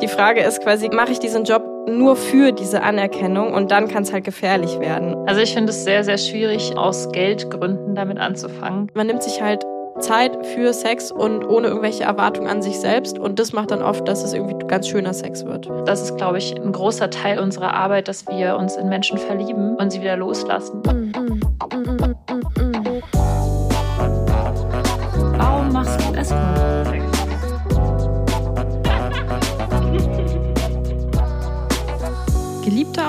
Die Frage ist quasi, mache ich diesen Job nur für diese Anerkennung und dann kann es halt gefährlich werden. Also ich finde es sehr, sehr schwierig, aus Geldgründen damit anzufangen. Man nimmt sich halt Zeit für Sex und ohne irgendwelche Erwartungen an sich selbst. Und das macht dann oft, dass es irgendwie ganz schöner Sex wird. Das ist, glaube ich, ein großer Teil unserer Arbeit, dass wir uns in Menschen verlieben und sie wieder loslassen. Warum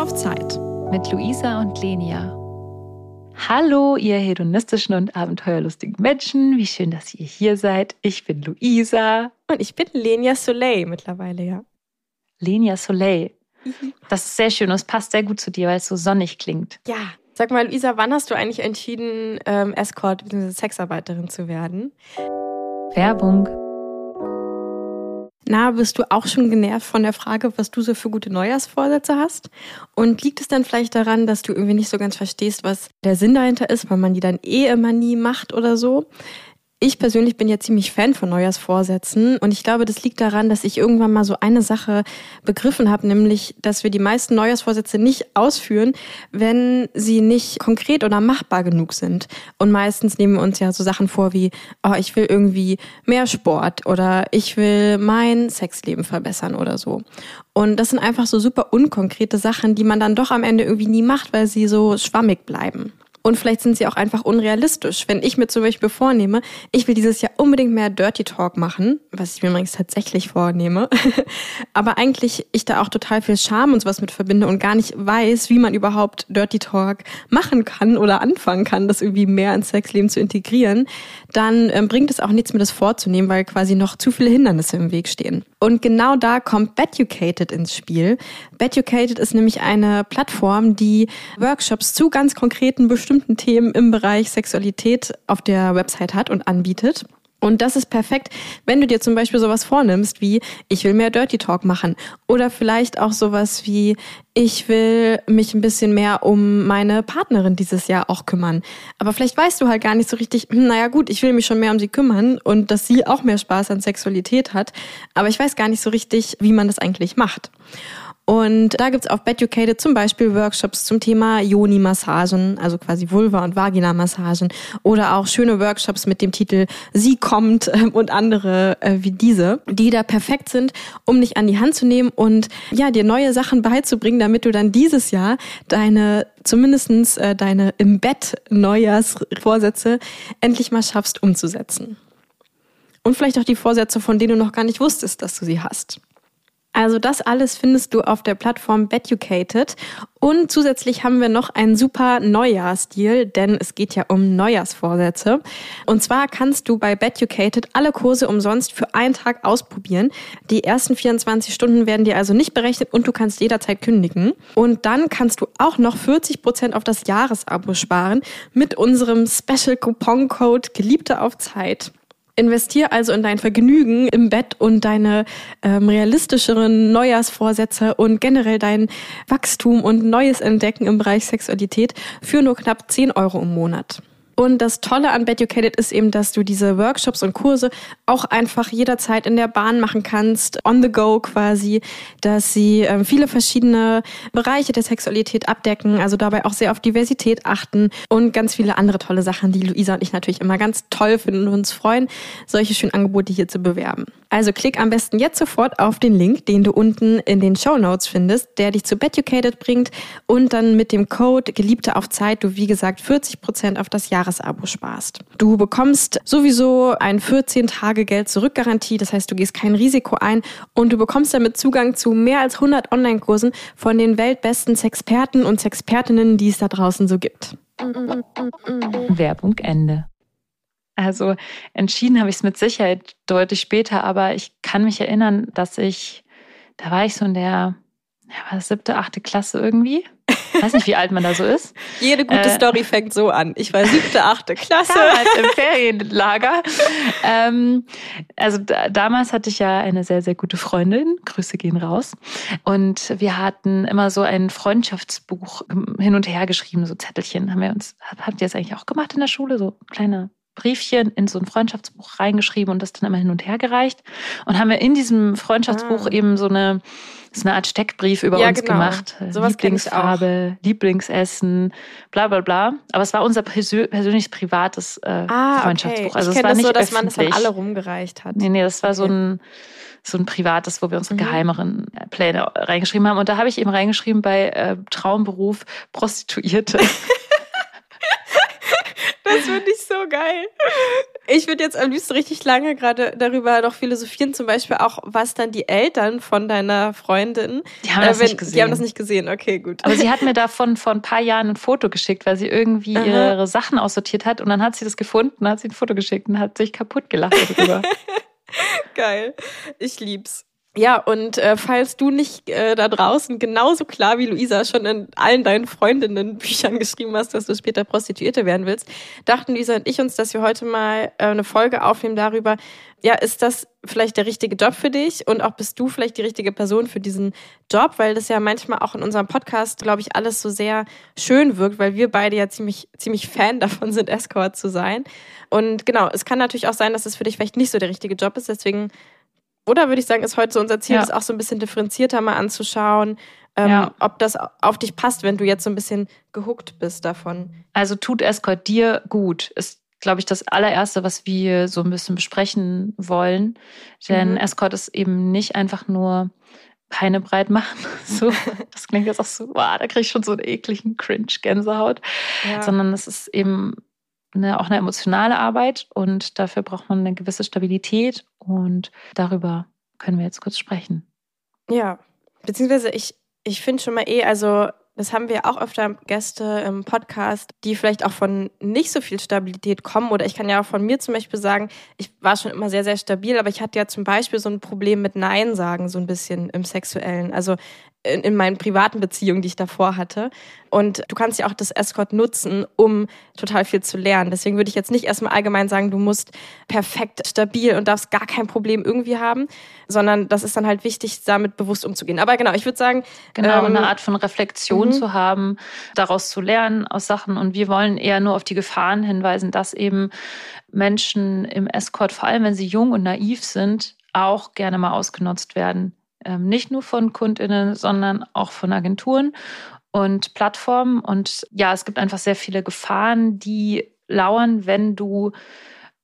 auf Zeit. Mit Luisa und Lenia. Hallo, ihr hedonistischen und abenteuerlustigen Menschen. Wie schön, dass ihr hier seid. Ich bin Luisa. Und ich bin Lenia Soleil mittlerweile, ja. Lenia Soleil. Das ist sehr schön und es passt sehr gut zu dir, weil es so sonnig klingt. Ja. Sag mal, Luisa, wann hast du eigentlich entschieden, ähm, Escort bzw. Sexarbeiterin zu werden? Werbung. Na, bist du auch schon genervt von der Frage, was du so für gute Neujahrsvorsätze hast? Und liegt es dann vielleicht daran, dass du irgendwie nicht so ganz verstehst, was der Sinn dahinter ist, weil man die dann eh immer nie macht oder so? Ich persönlich bin ja ziemlich Fan von Neujahrsvorsätzen und ich glaube, das liegt daran, dass ich irgendwann mal so eine Sache begriffen habe, nämlich, dass wir die meisten Neujahrsvorsätze nicht ausführen, wenn sie nicht konkret oder machbar genug sind. Und meistens nehmen wir uns ja so Sachen vor wie, oh, ich will irgendwie mehr Sport oder ich will mein Sexleben verbessern oder so. Und das sind einfach so super unkonkrete Sachen, die man dann doch am Ende irgendwie nie macht, weil sie so schwammig bleiben. Und vielleicht sind sie auch einfach unrealistisch. Wenn ich mir zum Beispiel vornehme, ich will dieses Jahr unbedingt mehr Dirty Talk machen, was ich mir übrigens tatsächlich vornehme, aber eigentlich ich da auch total viel Charme und sowas mit verbinde und gar nicht weiß, wie man überhaupt Dirty Talk machen kann oder anfangen kann, das irgendwie mehr ins Sexleben zu integrieren, dann ähm, bringt es auch nichts mehr, das vorzunehmen, weil quasi noch zu viele Hindernisse im Weg stehen. Und genau da kommt Beducated ins Spiel. Beducated ist nämlich eine Plattform, die Workshops zu ganz konkreten bestimmten Themen im Bereich Sexualität auf der Website hat und anbietet. Und das ist perfekt, wenn du dir zum Beispiel sowas vornimmst wie, ich will mehr Dirty Talk machen. Oder vielleicht auch sowas wie, ich will mich ein bisschen mehr um meine Partnerin dieses Jahr auch kümmern. Aber vielleicht weißt du halt gar nicht so richtig, hm, naja gut, ich will mich schon mehr um sie kümmern und dass sie auch mehr Spaß an Sexualität hat. Aber ich weiß gar nicht so richtig, wie man das eigentlich macht. Und da gibt's auf Beducated zum Beispiel Workshops zum Thema Yoni-Massagen, also quasi Vulva- und Vagina-Massagen oder auch schöne Workshops mit dem Titel Sie kommt äh, und andere äh, wie diese, die da perfekt sind, um dich an die Hand zu nehmen und ja, dir neue Sachen beizubringen, damit du dann dieses Jahr deine zumindestens äh, deine im Bett Neujahrsvorsätze endlich mal schaffst umzusetzen. Und vielleicht auch die Vorsätze, von denen du noch gar nicht wusstest, dass du sie hast. Also das alles findest du auf der Plattform Beducated. Und zusätzlich haben wir noch einen super Neujahrsdeal, denn es geht ja um Neujahrsvorsätze. Und zwar kannst du bei Beducated alle Kurse umsonst für einen Tag ausprobieren. Die ersten 24 Stunden werden dir also nicht berechnet und du kannst jederzeit kündigen. Und dann kannst du auch noch 40 Prozent auf das Jahresabo sparen mit unserem Special Coupon Code Geliebte auf Zeit. Investier also in dein Vergnügen im Bett und deine ähm, realistischeren Neujahrsvorsätze und generell dein Wachstum und neues Entdecken im Bereich Sexualität für nur knapp 10 Euro im Monat. Und das Tolle an Beducated ist eben, dass du diese Workshops und Kurse auch einfach jederzeit in der Bahn machen kannst, on the go quasi, dass sie äh, viele verschiedene Bereiche der Sexualität abdecken, also dabei auch sehr auf Diversität achten und ganz viele andere tolle Sachen, die Luisa und ich natürlich immer ganz toll finden und uns freuen, solche schönen Angebote hier zu bewerben. Also klick am besten jetzt sofort auf den Link, den du unten in den Show Notes findest, der dich zu Beducated bringt und dann mit dem Code Geliebte auf Zeit du wie gesagt 40 Prozent auf das Jahr Jahresabo sparst. Du bekommst sowieso ein 14-Tage-Geld-Zurück-Garantie, das heißt, du gehst kein Risiko ein und du bekommst damit Zugang zu mehr als 100 Online-Kursen von den weltbesten Sexperten und Sexpertinnen, die es da draußen so gibt. Werbung Ende. Also entschieden habe ich es mit Sicherheit deutlich später, aber ich kann mich erinnern, dass ich, da war ich so in der ja, war das siebte, achte Klasse irgendwie. Ich weiß nicht, wie alt man da so ist. Jede gute äh, Story fängt so an. Ich war siebte, achte Klasse. Damals im Ferienlager. ähm, also da, damals hatte ich ja eine sehr, sehr gute Freundin. Grüße gehen raus. Und wir hatten immer so ein Freundschaftsbuch hin und her geschrieben, so Zettelchen. Haben wir uns, habt ihr das eigentlich auch gemacht in der Schule? So kleine Briefchen in so ein Freundschaftsbuch reingeschrieben und das dann immer hin und her gereicht. Und haben wir in diesem Freundschaftsbuch ah. eben so eine, so eine Art Steckbrief über ja, uns genau. gemacht. Sowas Lieblingsfarbe, Lieblingsessen, bla bla bla. Aber es war unser persönliches privates äh, ah, Freundschaftsbuch. Okay. Also ich es war das nicht so, dass öffentlich. man das an alle rumgereicht hat. Nee, nee, das war okay. so ein so ein privates, wo wir unsere mhm. geheimeren Pläne reingeschrieben haben. Und da habe ich eben reingeschrieben bei äh, Traumberuf Prostituierte. Das finde ich so geil. Ich würde jetzt am liebsten richtig lange gerade darüber noch philosophieren, zum Beispiel auch, was dann die Eltern von deiner Freundin. Die haben äh, das wenn, nicht gesehen. Die haben das nicht gesehen, okay, gut. Aber sie hat mir davon vor ein paar Jahren ein Foto geschickt, weil sie irgendwie Aha. ihre Sachen aussortiert hat und dann hat sie das gefunden, hat sie ein Foto geschickt und hat sich kaputt gelacht darüber. geil. Ich lieb's. Ja, und äh, falls du nicht äh, da draußen genauso klar wie Luisa schon in allen deinen Freundinnen Büchern geschrieben hast, dass du später Prostituierte werden willst, dachten Luisa und ich uns, dass wir heute mal äh, eine Folge aufnehmen darüber, ja, ist das vielleicht der richtige Job für dich und auch bist du vielleicht die richtige Person für diesen Job, weil das ja manchmal auch in unserem Podcast, glaube ich, alles so sehr schön wirkt, weil wir beide ja ziemlich, ziemlich Fan davon sind, Escort zu sein. Und genau, es kann natürlich auch sein, dass es für dich vielleicht nicht so der richtige Job ist, deswegen oder würde ich sagen, ist heute so unser Ziel, ja. das auch so ein bisschen differenzierter mal anzuschauen, ähm, ja. ob das auf dich passt, wenn du jetzt so ein bisschen gehuckt bist davon. Also tut Escort dir gut, ist, glaube ich, das allererste, was wir so ein bisschen besprechen wollen. Denn mhm. Escort ist eben nicht einfach nur Beine breit machen. So, das klingt jetzt auch so, wow, da kriege ich schon so einen ekligen Cringe-Gänsehaut. Ja. Sondern es ist eben eine, auch eine emotionale Arbeit und dafür braucht man eine gewisse Stabilität und darüber können wir jetzt kurz sprechen. Ja, beziehungsweise ich, ich finde schon mal eh, also das haben wir auch öfter Gäste im Podcast, die vielleicht auch von nicht so viel Stabilität kommen. Oder ich kann ja auch von mir zum Beispiel sagen, ich war schon immer sehr, sehr stabil, aber ich hatte ja zum Beispiel so ein Problem mit Nein sagen, so ein bisschen im Sexuellen. Also in, in meinen privaten Beziehungen, die ich davor hatte. Und du kannst ja auch das Escort nutzen, um total viel zu lernen. Deswegen würde ich jetzt nicht erstmal allgemein sagen, du musst perfekt stabil und darfst gar kein Problem irgendwie haben, sondern das ist dann halt wichtig, damit bewusst umzugehen. Aber genau, ich würde sagen. Genau, ähm, eine Art von Reflexion mhm. zu haben, daraus zu lernen aus Sachen. Und wir wollen eher nur auf die Gefahren hinweisen, dass eben Menschen im Escort, vor allem wenn sie jung und naiv sind, auch gerne mal ausgenutzt werden nicht nur von KundInnen, sondern auch von Agenturen und Plattformen. Und ja, es gibt einfach sehr viele Gefahren, die lauern, wenn du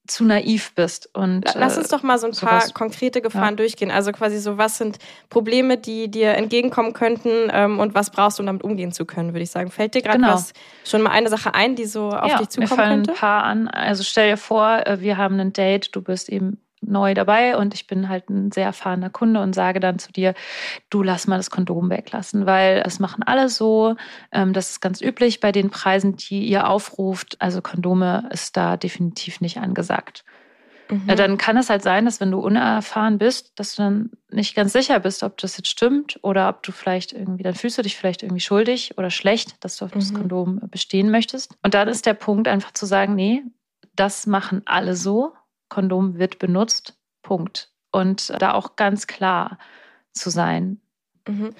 zu naiv bist. Und, Lass uns äh, doch mal so ein paar sowas. konkrete Gefahren ja. durchgehen. Also quasi so, was sind Probleme, die dir entgegenkommen könnten ähm, und was brauchst du, um damit umgehen zu können, würde ich sagen. Fällt dir gerade genau. was schon mal eine Sache ein, die so auf ja, dich zukommen mir fallen könnte? ein paar an. Also stell dir vor, äh, wir haben ein Date, du bist eben neu dabei und ich bin halt ein sehr erfahrener Kunde und sage dann zu dir, du lass mal das Kondom weglassen, weil das machen alle so. Ähm, das ist ganz üblich bei den Preisen, die ihr aufruft. Also Kondome ist da definitiv nicht angesagt. Mhm. Dann kann es halt sein, dass wenn du unerfahren bist, dass du dann nicht ganz sicher bist, ob das jetzt stimmt oder ob du vielleicht irgendwie, dann fühlst du dich vielleicht irgendwie schuldig oder schlecht, dass du auf mhm. das Kondom bestehen möchtest. Und dann ist der Punkt einfach zu sagen, nee, das machen alle so Kondom wird benutzt. Punkt. Und da auch ganz klar zu sein. Mhm.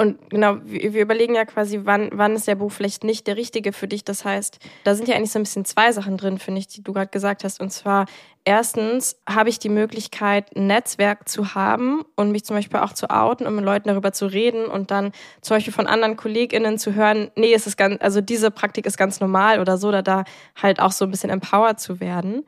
Und genau, wir überlegen ja quasi, wann, wann ist der Buch vielleicht nicht der richtige für dich. Das heißt, da sind ja eigentlich so ein bisschen zwei Sachen drin, finde ich, die du gerade gesagt hast. Und zwar, erstens habe ich die Möglichkeit, ein Netzwerk zu haben und mich zum Beispiel auch zu outen und mit Leuten darüber zu reden und dann zum Beispiel von anderen KollegInnen zu hören, nee, es ist ganz, also diese Praktik ist ganz normal oder so, oder da halt auch so ein bisschen empowered zu werden.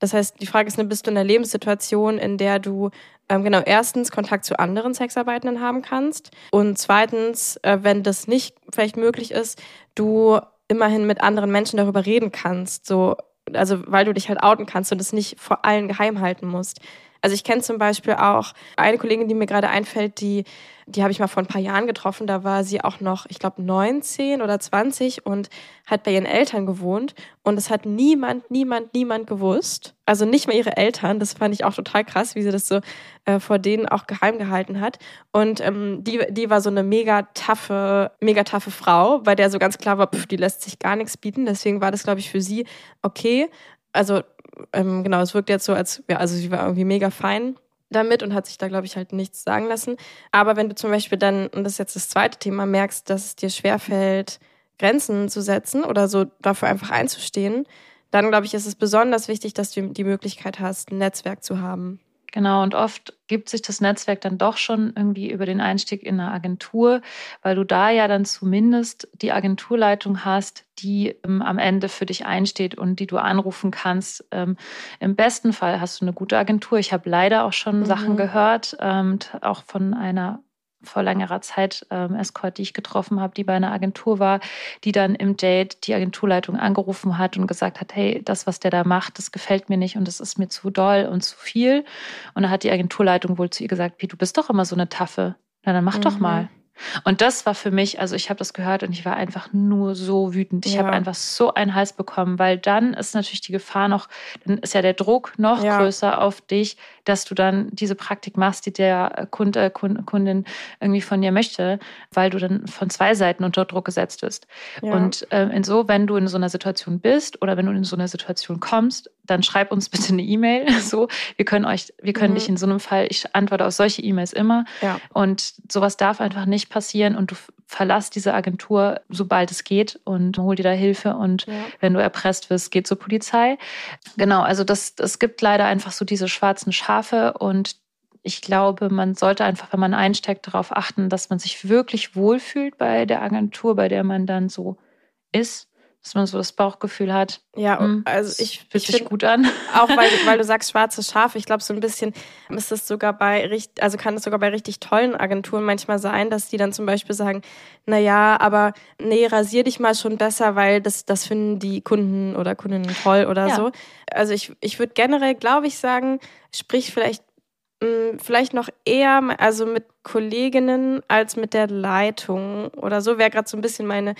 Das heißt, die Frage ist, bist du in einer Lebenssituation, in der du ähm, genau erstens Kontakt zu anderen Sexarbeitenden haben kannst und zweitens, äh, wenn das nicht vielleicht möglich ist, du immerhin mit anderen Menschen darüber reden kannst, so also weil du dich halt outen kannst und es nicht vor allen geheim halten musst. Also ich kenne zum Beispiel auch eine Kollegin, die mir gerade einfällt, die, die habe ich mal vor ein paar Jahren getroffen. Da war sie auch noch, ich glaube, 19 oder 20 und hat bei ihren Eltern gewohnt. Und es hat niemand, niemand, niemand gewusst. Also nicht mal ihre Eltern. Das fand ich auch total krass, wie sie das so äh, vor denen auch geheim gehalten hat. Und ähm, die, die war so eine mega taffe, mega taffe Frau, bei der so ganz klar war, pff, die lässt sich gar nichts bieten. Deswegen war das, glaube ich, für sie okay. Also ähm, genau, es wirkt jetzt so, als, ja, also sie war irgendwie mega fein damit und hat sich da, glaube ich, halt nichts sagen lassen. Aber wenn du zum Beispiel dann, und das ist jetzt das zweite Thema, merkst, dass es dir schwerfällt, Grenzen zu setzen oder so dafür einfach einzustehen, dann glaube ich, ist es besonders wichtig, dass du die Möglichkeit hast, ein Netzwerk zu haben. Genau, und oft gibt sich das Netzwerk dann doch schon irgendwie über den Einstieg in eine Agentur, weil du da ja dann zumindest die Agenturleitung hast, die ähm, am Ende für dich einsteht und die du anrufen kannst. Ähm, Im besten Fall hast du eine gute Agentur. Ich habe leider auch schon mhm. Sachen gehört, ähm, auch von einer vor längerer Zeit ähm, Escort, die ich getroffen habe, die bei einer Agentur war, die dann im Date die Agenturleitung angerufen hat und gesagt hat, hey, das, was der da macht, das gefällt mir nicht und das ist mir zu doll und zu viel. Und da hat die Agenturleitung wohl zu ihr gesagt, wie, du bist doch immer so eine Taffe. Na, dann mach mhm. doch mal. Und das war für mich, also ich habe das gehört und ich war einfach nur so wütend. Ich ja. habe einfach so einen Hals bekommen, weil dann ist natürlich die Gefahr noch, dann ist ja der Druck noch ja. größer auf dich, dass du dann diese Praktik machst, die der Kunde, Kundin irgendwie von dir möchte, weil du dann von zwei Seiten unter Druck gesetzt bist. Ja. Und äh, in so, wenn du in so einer Situation bist oder wenn du in so einer Situation kommst, dann schreib uns bitte eine E-Mail. So, wir können euch, wir können mhm. dich in so einem Fall, ich antworte auf solche E-Mails immer. Ja. Und sowas darf einfach nicht passieren und du verlass diese Agentur, sobald es geht und hol dir da Hilfe und ja. wenn du erpresst wirst, geh zur Polizei. Genau, also das, es gibt leider einfach so diese schwarzen Schafe und ich glaube, man sollte einfach, wenn man einsteckt, darauf achten, dass man sich wirklich wohlfühlt bei der Agentur, bei der man dann so ist dass man so das Bauchgefühl hat. Ja, hm, also ich fühlt sich gut an. Auch weil, weil du sagst schwarzes Schaf. Ich glaube, so ein bisschen ist es sogar bei richtig, also kann es sogar bei richtig tollen Agenturen manchmal sein, dass die dann zum Beispiel sagen, na ja, aber nee, rasier dich mal schon besser, weil das, das finden die Kunden oder Kundinnen toll oder ja. so. Also ich, ich würde generell, glaube ich, sagen, sprich vielleicht hm, vielleicht noch eher also mit Kolleginnen als mit der Leitung oder so wäre gerade so ein bisschen meine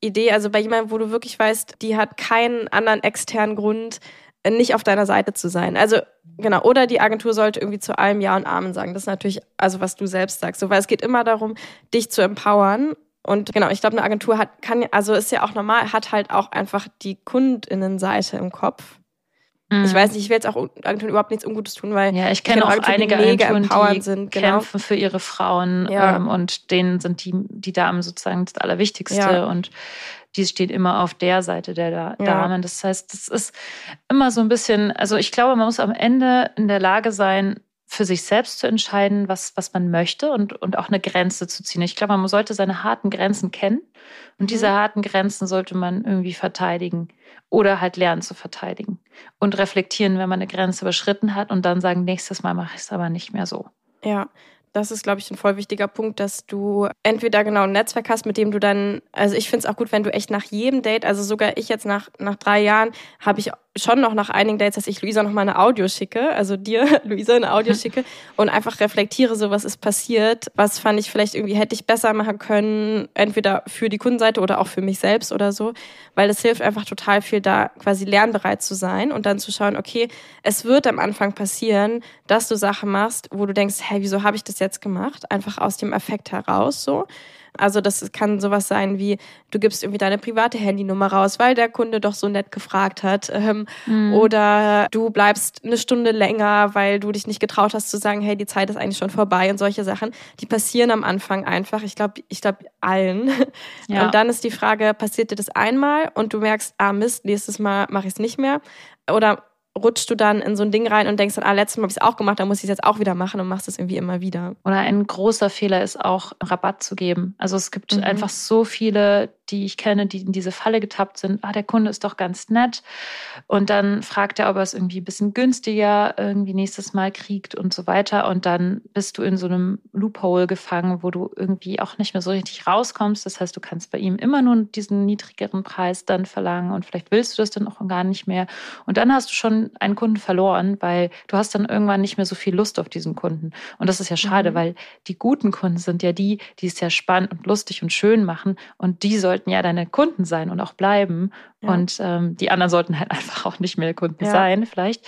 Idee, also bei jemandem, wo du wirklich weißt, die hat keinen anderen externen Grund, äh, nicht auf deiner Seite zu sein. Also genau, oder die Agentur sollte irgendwie zu allem Ja und Amen sagen. Das ist natürlich, also was du selbst sagst, so, weil es geht immer darum, dich zu empowern. Und genau, ich glaube, eine Agentur hat, kann, also ist ja auch normal, hat halt auch einfach die Kundinnenseite im Kopf. Mhm. Ich weiß nicht, ich will jetzt auch Agenturen überhaupt nichts Ungutes tun, weil ja, ich kenne auch einige Agenturen, die sind, genau. kämpfen für ihre Frauen ja. ähm, und denen sind die, die Damen sozusagen das Allerwichtigste ja. und die stehen immer auf der Seite der da Damen. Das heißt, das ist immer so ein bisschen, also ich glaube, man muss am Ende in der Lage sein, für sich selbst zu entscheiden, was, was man möchte und, und auch eine Grenze zu ziehen. Ich glaube, man sollte seine harten Grenzen kennen und mhm. diese harten Grenzen sollte man irgendwie verteidigen oder halt lernen zu verteidigen und reflektieren, wenn man eine Grenze überschritten hat und dann sagen, nächstes Mal mache ich es aber nicht mehr so. Ja, das ist, glaube ich, ein voll wichtiger Punkt, dass du entweder genau ein Netzwerk hast, mit dem du dann, also ich finde es auch gut, wenn du echt nach jedem Date, also sogar ich jetzt nach, nach drei Jahren, habe ich schon noch nach einigen Dates, dass ich Luisa noch mal eine Audio schicke, also dir, Luisa, eine Audio schicke und einfach reflektiere, so was ist passiert, was fand ich vielleicht irgendwie hätte ich besser machen können, entweder für die Kundenseite oder auch für mich selbst oder so, weil es hilft einfach total viel, da quasi lernbereit zu sein und dann zu schauen, okay, es wird am Anfang passieren, dass du Sachen machst, wo du denkst, hey, wieso habe ich das jetzt gemacht? Einfach aus dem Effekt heraus so. Also das kann sowas sein wie, du gibst irgendwie deine private Handynummer raus, weil der Kunde doch so nett gefragt hat. Ähm, mhm. Oder du bleibst eine Stunde länger, weil du dich nicht getraut hast zu sagen, hey, die Zeit ist eigentlich schon vorbei und solche Sachen. Die passieren am Anfang einfach. Ich glaube, ich glaube allen. Ja. Und dann ist die Frage, passiert dir das einmal und du merkst, ah Mist, nächstes Mal mache ich es nicht mehr? Oder rutschst du dann in so ein Ding rein und denkst dann, ah, letztes Mal habe ich es auch gemacht, dann muss ich es jetzt auch wieder machen und machst es irgendwie immer wieder. Oder ein großer Fehler ist auch, Rabatt zu geben. Also es gibt mhm. einfach so viele, die ich kenne, die in diese Falle getappt sind. Ah, der Kunde ist doch ganz nett. Und dann fragt er, ob er es irgendwie ein bisschen günstiger irgendwie nächstes Mal kriegt und so weiter. Und dann bist du in so einem Loophole gefangen, wo du irgendwie auch nicht mehr so richtig rauskommst. Das heißt, du kannst bei ihm immer nur diesen niedrigeren Preis dann verlangen und vielleicht willst du das dann auch gar nicht mehr. Und dann hast du schon einen Kunden verloren, weil du hast dann irgendwann nicht mehr so viel Lust auf diesen Kunden. Und das ist ja schade, mhm. weil die guten Kunden sind ja die, die es ja spannend und lustig und schön machen. Und die sollten ja deine Kunden sein und auch bleiben. Ja. Und ähm, die anderen sollten halt einfach auch nicht mehr Kunden ja. sein, vielleicht.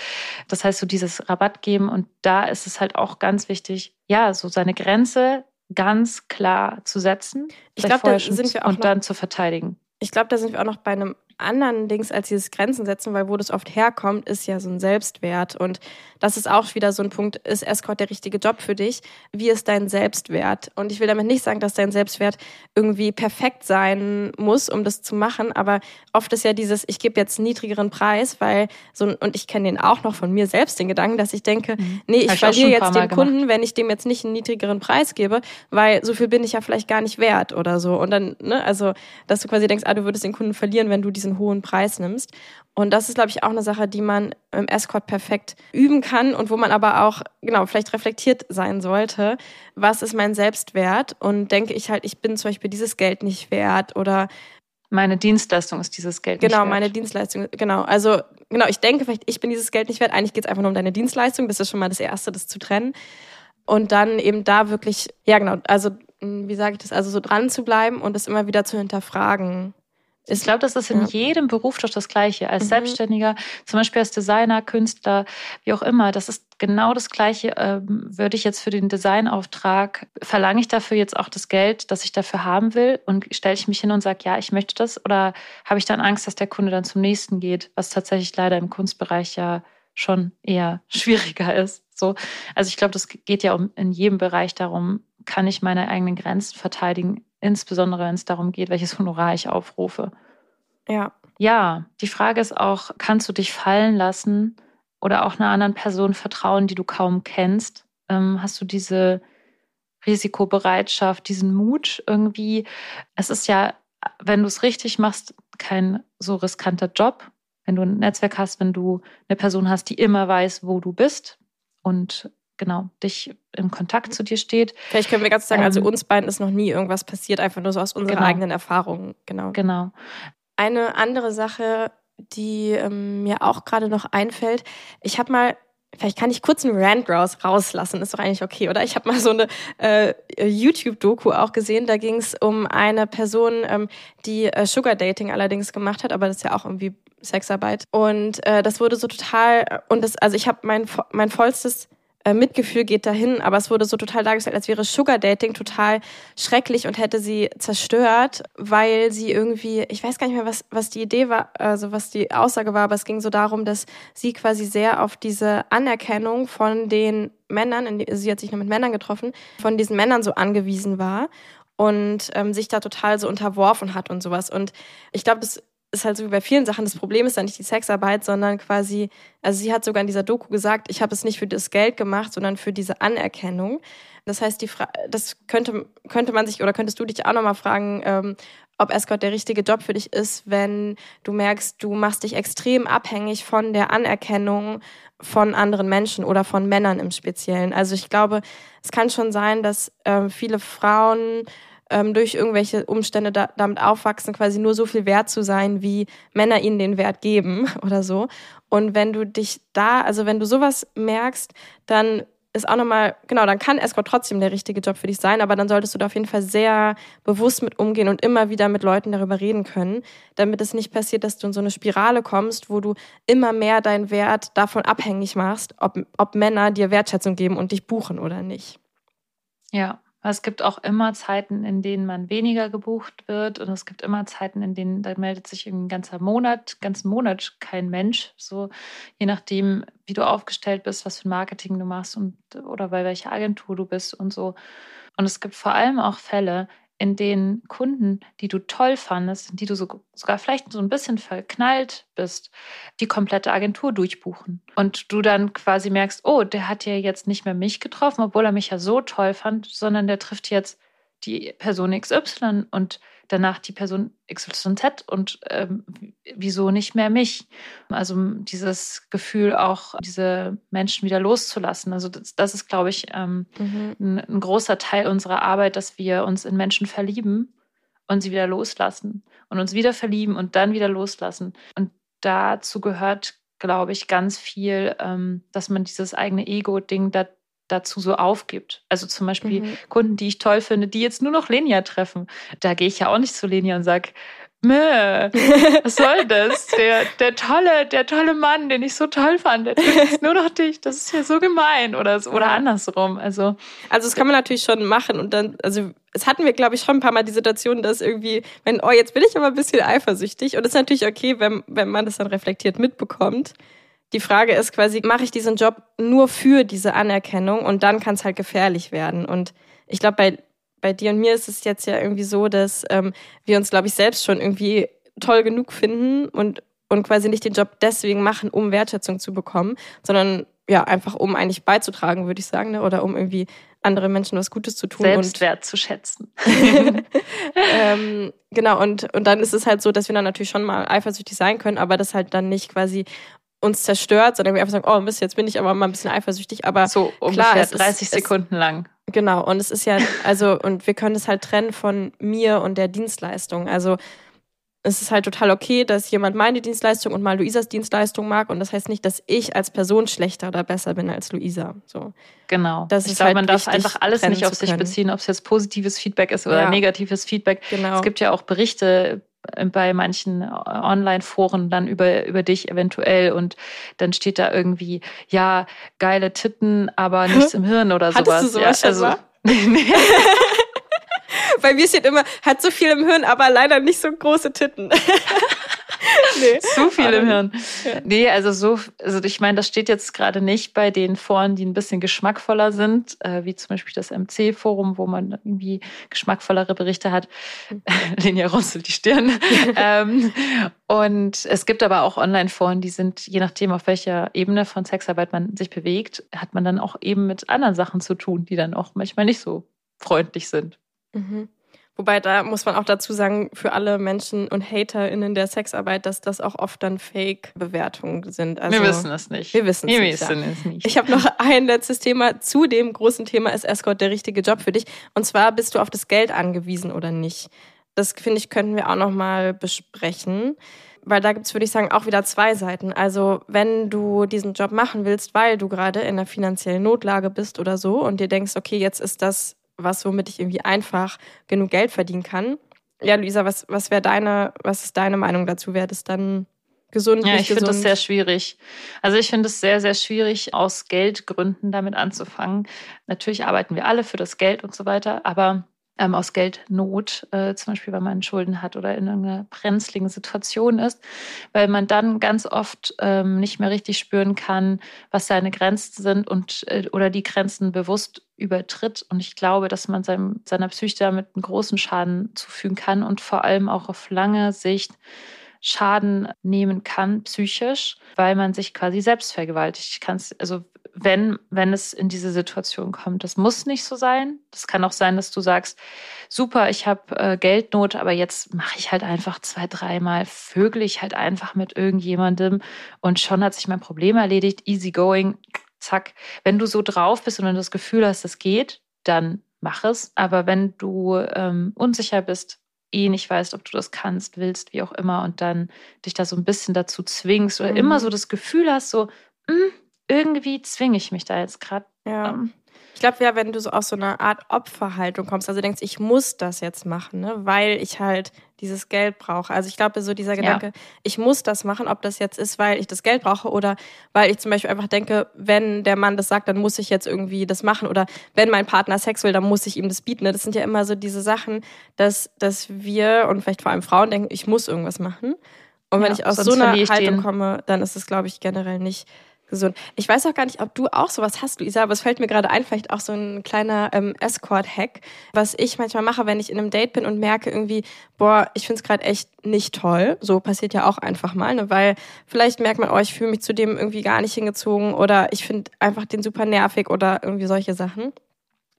Das heißt, so dieses Rabatt geben. Und da ist es halt auch ganz wichtig, ja, so seine Grenze ganz klar zu setzen. Ich glaube, da sind wir auch und dann zu verteidigen. Ich glaube, da sind wir auch noch bei einem anderen Dings als dieses Grenzen setzen, weil wo das oft herkommt, ist ja so ein Selbstwert. Und das ist auch wieder so ein Punkt, ist Escort der richtige Job für dich? Wie ist dein Selbstwert? Und ich will damit nicht sagen, dass dein Selbstwert irgendwie perfekt sein muss, um das zu machen, aber oft ist ja dieses, ich gebe jetzt einen niedrigeren Preis, weil so, und ich kenne den auch noch von mir selbst, den Gedanken, dass ich denke, mhm. nee, ich, ich verliere jetzt den Kunden, wenn ich dem jetzt nicht einen niedrigeren Preis gebe, weil so viel bin ich ja vielleicht gar nicht wert oder so. Und dann, ne, also, dass du quasi denkst, ah, du würdest den Kunden verlieren, wenn du diesen hohen Preis nimmst. Und das ist, glaube ich, auch eine Sache, die man im Escort perfekt üben kann und wo man aber auch, genau, vielleicht reflektiert sein sollte. Was ist mein Selbstwert? Und denke ich halt, ich bin zum Beispiel dieses Geld nicht wert oder meine Dienstleistung ist dieses Geld genau, nicht wert. Genau, meine Dienstleistung, genau. Also, genau, ich denke vielleicht, ich bin dieses Geld nicht wert. Eigentlich geht es einfach nur um deine Dienstleistung. Das ist schon mal das Erste, das zu trennen. Und dann eben da wirklich, ja genau, also wie sage ich das, also so dran zu bleiben und es immer wieder zu hinterfragen. Ich glaube, das ist in ja. jedem Beruf doch das Gleiche. Als mhm. Selbstständiger, zum Beispiel als Designer, Künstler, wie auch immer, das ist genau das Gleiche. Ähm, würde ich jetzt für den Designauftrag, verlange ich dafür jetzt auch das Geld, das ich dafür haben will? Und stelle ich mich hin und sage, ja, ich möchte das? Oder habe ich dann Angst, dass der Kunde dann zum nächsten geht? Was tatsächlich leider im Kunstbereich ja schon eher schwieriger ist. So. Also ich glaube, das geht ja um, in jedem Bereich darum, kann ich meine eigenen Grenzen verteidigen, insbesondere wenn es darum geht, welches Honorar ich aufrufe. Ja. Ja, die Frage ist auch, kannst du dich fallen lassen oder auch einer anderen Person vertrauen, die du kaum kennst? Ähm, hast du diese Risikobereitschaft, diesen Mut irgendwie? Es ist ja, wenn du es richtig machst, kein so riskanter Job. Wenn du ein Netzwerk hast, wenn du eine Person hast, die immer weiß, wo du bist und genau dich im Kontakt zu dir steht. Vielleicht können wir ganz sagen, also ähm, also uns beiden ist noch nie irgendwas passiert, einfach nur so aus unseren genau. eigenen Erfahrungen. Genau. Genau. Eine andere Sache, die ähm, mir auch gerade noch einfällt, ich habe mal Vielleicht kann ich kurz einen Rant raus, rauslassen, ist doch eigentlich okay, oder? Ich habe mal so eine äh, YouTube-Doku auch gesehen, da ging es um eine Person, ähm, die äh, Sugar Dating allerdings gemacht hat, aber das ist ja auch irgendwie Sexarbeit. Und äh, das wurde so total, und das, also ich habe mein, mein vollstes äh, Mitgefühl geht dahin, aber es wurde so total dargestellt, als wäre Sugar Dating total schrecklich und hätte sie zerstört, weil sie irgendwie, ich weiß gar nicht mehr, was, was die Idee war, also was die Aussage war, aber es ging so darum, dass sie quasi sehr auf diese Anerkennung von den Männern, sie hat sich nur mit Männern getroffen, von diesen Männern so angewiesen war und ähm, sich da total so unterworfen hat und sowas. Und ich glaube, das ist halt so wie bei vielen Sachen, das Problem ist dann nicht die Sexarbeit, sondern quasi, also sie hat sogar in dieser Doku gesagt, ich habe es nicht für das Geld gemacht, sondern für diese Anerkennung. Das heißt, die Fra das könnte, könnte man sich oder könntest du dich auch nochmal fragen, ähm, ob Escort der richtige Job für dich ist, wenn du merkst, du machst dich extrem abhängig von der Anerkennung von anderen Menschen oder von Männern im Speziellen. Also ich glaube, es kann schon sein, dass ähm, viele Frauen ähm, durch irgendwelche Umstände da, damit aufwachsen, quasi nur so viel wert zu sein, wie Männer ihnen den Wert geben oder so. Und wenn du dich da, also wenn du sowas merkst, dann ist auch nochmal, genau, dann kann Escort trotzdem der richtige Job für dich sein, aber dann solltest du da auf jeden Fall sehr bewusst mit umgehen und immer wieder mit Leuten darüber reden können, damit es nicht passiert, dass du in so eine Spirale kommst, wo du immer mehr deinen Wert davon abhängig machst, ob, ob Männer dir Wertschätzung geben und dich buchen oder nicht. Ja, es gibt auch immer Zeiten, in denen man weniger gebucht wird und es gibt immer Zeiten, in denen da meldet sich ein ganzer Monat, ganzen Monat kein Mensch. So je nachdem, wie du aufgestellt bist, was für Marketing du machst und oder bei welcher Agentur du bist und so. Und es gibt vor allem auch Fälle, in denen Kunden, die du toll fandest, die du so, sogar vielleicht so ein bisschen verknallt bist, die komplette Agentur durchbuchen. Und du dann quasi merkst, oh, der hat ja jetzt nicht mehr mich getroffen, obwohl er mich ja so toll fand, sondern der trifft jetzt die Person XY und danach die Person XYZ und ähm, wieso nicht mehr mich? Also dieses Gefühl auch, diese Menschen wieder loszulassen. Also das, das ist, glaube ich, ähm, mhm. ein, ein, großer Teil unserer Arbeit, dass wir uns in Menschen verlieben und sie wieder loslassen und uns wieder verlieben und dann wieder loslassen. Und dazu gehört, glaube ich, ganz viel, ähm, dass man dieses eigene Ego-Ding da dazu so aufgibt. Also zum Beispiel mhm. Kunden, die ich toll finde, die jetzt nur noch Lenia treffen. Da gehe ich ja auch nicht zu Lenia und sage, Mö, was soll das? Der, der tolle, der tolle Mann, den ich so toll fand, der ist nur noch dich. Das ist ja so gemein oder so, oder andersrum. Also, also das kann man natürlich schon machen und dann, also es hatten wir, glaube ich, schon ein paar Mal die Situation, dass irgendwie, wenn, oh, jetzt bin ich aber ein bisschen eifersüchtig und es ist natürlich okay, wenn, wenn man das dann reflektiert mitbekommt. Die Frage ist quasi, mache ich diesen Job nur für diese Anerkennung und dann kann es halt gefährlich werden. Und ich glaube, bei bei dir und mir ist es jetzt ja irgendwie so, dass ähm, wir uns, glaube ich, selbst schon irgendwie toll genug finden und, und quasi nicht den Job deswegen machen, um Wertschätzung zu bekommen, sondern ja, einfach um eigentlich beizutragen, würde ich sagen, ne? oder um irgendwie andere Menschen was Gutes zu tun. Selbstwert und, zu schätzen. ähm, genau, und, und dann ist es halt so, dass wir dann natürlich schon mal eifersüchtig sein können, aber das halt dann nicht quasi uns zerstört, sondern wir einfach sagen, oh Mist, jetzt bin ich aber mal ein bisschen eifersüchtig. Aber so ungefähr klar, 30 ist, Sekunden lang. Genau, und es ist ja, also, und wir können es halt trennen von mir und der Dienstleistung. Also es ist halt total okay, dass jemand meine Dienstleistung und mal Luisas Dienstleistung mag. Und das heißt nicht, dass ich als Person schlechter oder besser bin als Luisa. So. Genau. Das ich glaube, halt man darf einfach alles nicht auf sich beziehen, ob es jetzt positives Feedback ist oder ja. negatives Feedback. Genau. Es gibt ja auch Berichte bei manchen Online-Foren dann über, über dich eventuell und dann steht da irgendwie, ja, geile Titten, aber nichts im Hirn oder Hattest sowas. Du sowas ja, also, Bei mir steht immer, hat so viel im Hirn, aber leider nicht so große Titten. nee. Zu viel im Hirn. Ja. Nee, also so, also ich meine, das steht jetzt gerade nicht bei den Foren, die ein bisschen geschmackvoller sind, äh, wie zum Beispiel das MC-Forum, wo man irgendwie geschmackvollere Berichte hat. Mhm. Linja runzelt die Stirn. ähm, und es gibt aber auch Online-Foren, die sind, je nachdem, auf welcher Ebene von Sexarbeit man sich bewegt, hat man dann auch eben mit anderen Sachen zu tun, die dann auch manchmal nicht so freundlich sind. Mhm. Wobei da muss man auch dazu sagen, für alle Menschen und HaterInnen der Sexarbeit, dass das auch oft dann Fake-Bewertungen sind. Also, wir wissen es nicht. Wir wissen es nicht. Wissen es nicht. Ich habe noch ein letztes Thema. Zu dem großen Thema ist Escort der richtige Job für dich. Und zwar bist du auf das Geld angewiesen oder nicht. Das finde ich, könnten wir auch noch mal besprechen. Weil da gibt's würde ich sagen, auch wieder zwei Seiten. Also wenn du diesen Job machen willst, weil du gerade in einer finanziellen Notlage bist oder so und dir denkst, okay, jetzt ist das was, womit ich irgendwie einfach genug Geld verdienen kann. Ja, Luisa, was, was wäre deine, was ist deine Meinung dazu? Wäre das dann gesund? Ja, ich finde das sehr schwierig. Also ich finde es sehr, sehr schwierig, aus Geldgründen damit anzufangen. Natürlich arbeiten wir alle für das Geld und so weiter, aber ähm, aus Geldnot, äh, zum Beispiel, weil man Schulden hat oder in einer brenzligen Situation ist, weil man dann ganz oft ähm, nicht mehr richtig spüren kann, was seine Grenzen sind und äh, oder die Grenzen bewusst übertritt. Und ich glaube, dass man seinem, seiner Psyche damit einen großen Schaden zufügen kann und vor allem auch auf lange Sicht Schaden nehmen kann, psychisch, weil man sich quasi selbst vergewaltigt. Ich kann es, also wenn, wenn es in diese Situation kommt. Das muss nicht so sein. Das kann auch sein, dass du sagst, super, ich habe äh, Geldnot, aber jetzt mache ich halt einfach zwei, dreimal, vögel ich halt einfach mit irgendjemandem und schon hat sich mein Problem erledigt, easy going, zack. Wenn du so drauf bist und wenn du das Gefühl hast, es geht, dann mach es. Aber wenn du ähm, unsicher bist, eh nicht weißt, ob du das kannst, willst, wie auch immer, und dann dich da so ein bisschen dazu zwingst oder mhm. immer so das Gefühl hast, so, mh, hm, irgendwie zwinge ich mich da jetzt gerade. Ja. Ähm, ich glaube, ja, wenn du so aus so einer Art Opferhaltung kommst, also denkst, ich muss das jetzt machen, ne, weil ich halt dieses Geld brauche. Also ich glaube, so dieser Gedanke, ja. ich muss das machen, ob das jetzt ist, weil ich das Geld brauche oder weil ich zum Beispiel einfach denke, wenn der Mann das sagt, dann muss ich jetzt irgendwie das machen oder wenn mein Partner Sex will, dann muss ich ihm das bieten. Ne? Das sind ja immer so diese Sachen, dass, dass wir und vielleicht vor allem Frauen denken, ich muss irgendwas machen. Und wenn ja, ich aus so einer Haltung komme, dann ist es, glaube ich, generell nicht gesund. Ich weiß auch gar nicht, ob du auch sowas hast, Luisa, aber es fällt mir gerade ein, vielleicht auch so ein kleiner ähm, Escort-Hack, was ich manchmal mache, wenn ich in einem Date bin und merke irgendwie, boah, ich finde es gerade echt nicht toll. So passiert ja auch einfach mal, ne? weil vielleicht merkt man, oh, ich fühle mich zu dem irgendwie gar nicht hingezogen oder ich finde einfach den super nervig oder irgendwie solche Sachen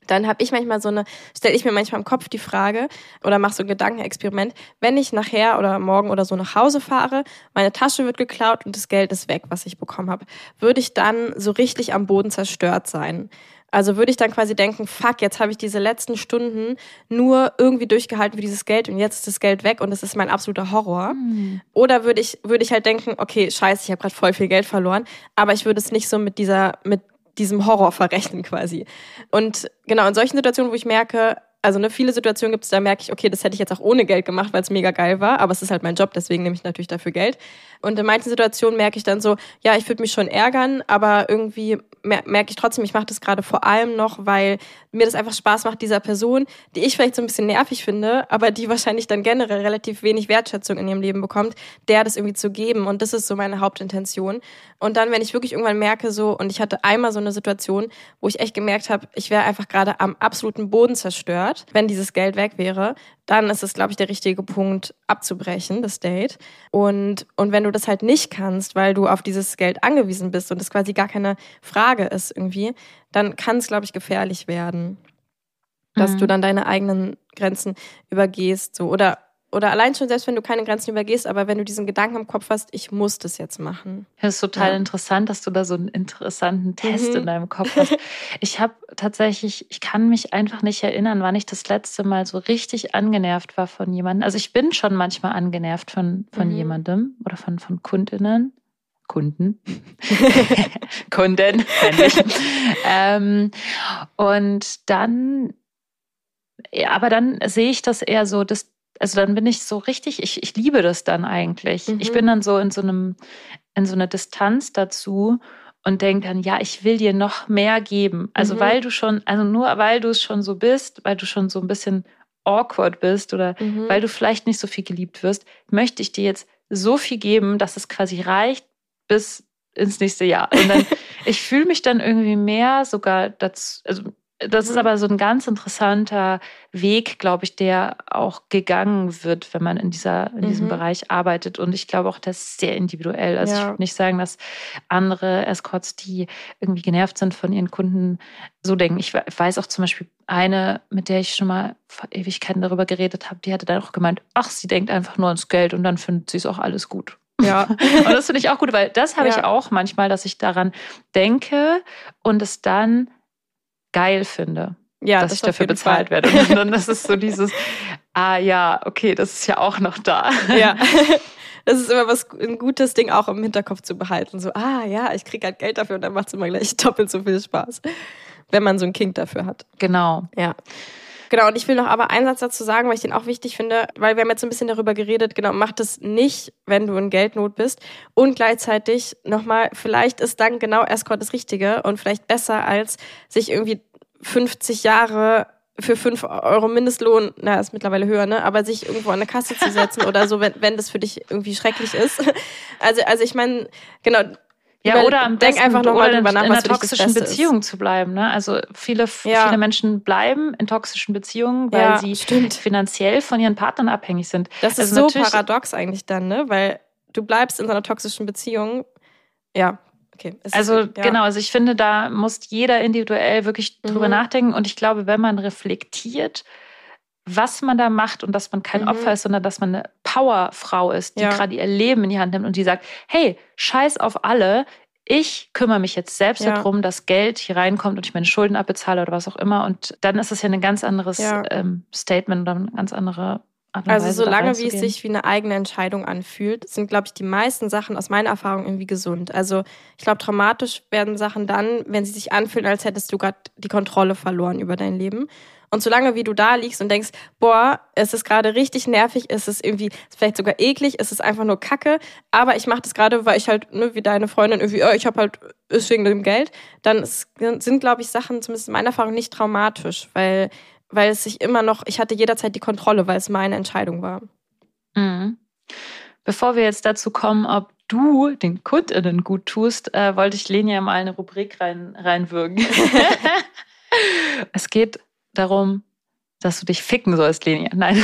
dann habe ich manchmal so eine, stelle ich mir manchmal im Kopf die Frage oder mache so ein Gedankenexperiment, wenn ich nachher oder morgen oder so nach Hause fahre, meine Tasche wird geklaut und das Geld ist weg, was ich bekommen habe, würde ich dann so richtig am Boden zerstört sein? Also würde ich dann quasi denken, fuck, jetzt habe ich diese letzten Stunden nur irgendwie durchgehalten für dieses Geld und jetzt ist das Geld weg und das ist mein absoluter Horror. Mhm. Oder würde ich, würde ich halt denken, okay, scheiße, ich habe gerade voll viel Geld verloren, aber ich würde es nicht so mit dieser, mit diesem Horror verrechnen quasi. Und genau, in solchen Situationen, wo ich merke, Also ne, viele Situationen gibt es, da merke ich, okay, das hätte ich jetzt auch ohne Geld gemacht, weil es mega geil war, aber es ist halt mein Job, deswegen nehme ich natürlich dafür Geld. Und in manchen Situationen merke ich dann so, ja, ich würde mich schon ärgern, aber irgendwie merke ich trotzdem, ich mache das gerade vor allem noch, weil mir das einfach Spaß macht, dieser Person, die ich vielleicht so ein bisschen nervig finde, aber die wahrscheinlich dann generell relativ wenig Wertschätzung in ihrem Leben bekommt, der das irgendwie zu geben. Und das ist so meine Hauptintention. Und dann, wenn ich wirklich irgendwann merke, so, und ich hatte einmal so eine Situation, wo ich echt gemerkt habe, ich wäre einfach gerade am absoluten Boden zerstört, wenn dieses Geld weg wäre, dann ist es, glaube ich, der richtige Punkt, abzubrechen, das Date. Und, und wenn du das halt nicht kannst, weil du auf dieses Geld angewiesen bist und es quasi gar keine Frage ist irgendwie, dann kann es, glaube ich, gefährlich werden, dass mhm. du dann deine eigenen Grenzen übergehst, so. Oder oder allein schon selbst wenn du keine Grenzen übergehst, aber wenn du diesen Gedanken im Kopf hast, ich muss das jetzt machen. Das ist total ja. interessant, dass du da so einen interessanten Test mhm. in deinem Kopf hast. Ich habe tatsächlich, ich kann mich einfach nicht erinnern, wann ich das letzte Mal so richtig angenervt war von jemandem. Also ich bin schon manchmal angenervt von, von mhm. jemandem oder von, von Kundinnen. Kunden. Kunden, ähm, und dann, ja, aber dann sehe ich das eher so, dass also dann bin ich so richtig, ich, ich liebe das dann eigentlich. Mhm. Ich bin dann so in so einem, in so einer Distanz dazu und denke dann, ja, ich will dir noch mehr geben. Also mhm. weil du schon, also nur weil du es schon so bist, weil du schon so ein bisschen awkward bist oder mhm. weil du vielleicht nicht so viel geliebt wirst, möchte ich dir jetzt so viel geben, dass es quasi reicht bis ins nächste Jahr. Und dann, ich fühle mich dann irgendwie mehr sogar dazu, also das ist aber so ein ganz interessanter Weg, glaube ich, der auch gegangen wird, wenn man in, dieser, in diesem mhm. Bereich arbeitet. Und ich glaube auch, das ist sehr individuell. Also ja. ich würde nicht sagen, dass andere Escorts, die irgendwie genervt sind von ihren Kunden, so denken. Ich weiß auch zum Beispiel eine, mit der ich schon mal vor Ewigkeiten darüber geredet habe, die hatte dann auch gemeint, ach, sie denkt einfach nur ans Geld und dann findet sie es auch alles gut. Ja. und das finde ich auch gut, weil das habe ja. ich auch manchmal, dass ich daran denke und es dann geil finde. Ja, dass das ich dafür bezahlt Fall. werde. Und dann ist es so dieses, ah ja, okay, das ist ja auch noch da. Ja. Das ist immer was ein gutes Ding auch im Hinterkopf zu behalten. So, ah ja, ich kriege halt Geld dafür und dann macht es immer gleich doppelt so viel Spaß. Wenn man so ein Kind dafür hat. Genau. Ja. Genau, und ich will noch aber einen Satz dazu sagen, weil ich den auch wichtig finde, weil wir haben jetzt ein bisschen darüber geredet, genau, mach das nicht, wenn du in Geldnot bist. Und gleichzeitig nochmal, vielleicht ist dann genau Escort das Richtige und vielleicht besser, als sich irgendwie 50 Jahre für 5 Euro Mindestlohn, na, ist mittlerweile höher, ne? Aber sich irgendwo an eine Kasse zu setzen oder so, wenn, wenn das für dich irgendwie schrecklich ist. Also, also ich meine, genau. Ja, oder am denk besten, einfach nochmal drüber nach, in einer toxischen Beziehung ist. zu bleiben. Ne? Also viele, ja. viele Menschen bleiben in toxischen Beziehungen, weil ja, sie stimmt. finanziell von ihren Partnern abhängig sind. Das ist also so paradox eigentlich dann, ne? Weil du bleibst in so einer toxischen Beziehung. Ja, Okay. Es also ist, ja. genau, also ich finde, da muss jeder individuell wirklich mhm. drüber nachdenken. Und ich glaube, wenn man reflektiert, was man da macht und dass man kein mhm. Opfer ist, sondern dass man eine Powerfrau ist, die ja. gerade ihr Leben in die Hand nimmt und die sagt, hey, scheiß auf alle, ich kümmere mich jetzt selbst ja. darum, dass Geld hier reinkommt und ich meine Schulden abbezahle oder was auch immer. Und dann ist es ja ein ganz anderes ja. ähm, Statement oder eine ganz andere also solange wie es sich wie eine eigene Entscheidung anfühlt, sind, glaube ich, die meisten Sachen aus meiner Erfahrung irgendwie gesund. Also ich glaube, traumatisch werden Sachen dann, wenn sie sich anfühlen, als hättest du gerade die Kontrolle verloren über dein Leben. Und solange wie du da liegst und denkst, boah, es ist gerade richtig nervig, es ist irgendwie vielleicht sogar eklig, es ist einfach nur Kacke, aber ich mache das gerade, weil ich halt, ne, wie deine Freundin irgendwie, oh, ich habe halt, ist wegen dem Geld, dann sind, glaube ich, Sachen, zumindest in meiner Erfahrung, nicht traumatisch, weil weil es sich immer noch, ich hatte jederzeit die Kontrolle, weil es meine Entscheidung war. Mhm. Bevor wir jetzt dazu kommen, ob du den KundInnen gut tust, äh, wollte ich Lenia mal eine Rubrik rein, reinwürgen. es geht darum, dass du dich ficken sollst, Lenia. Nein.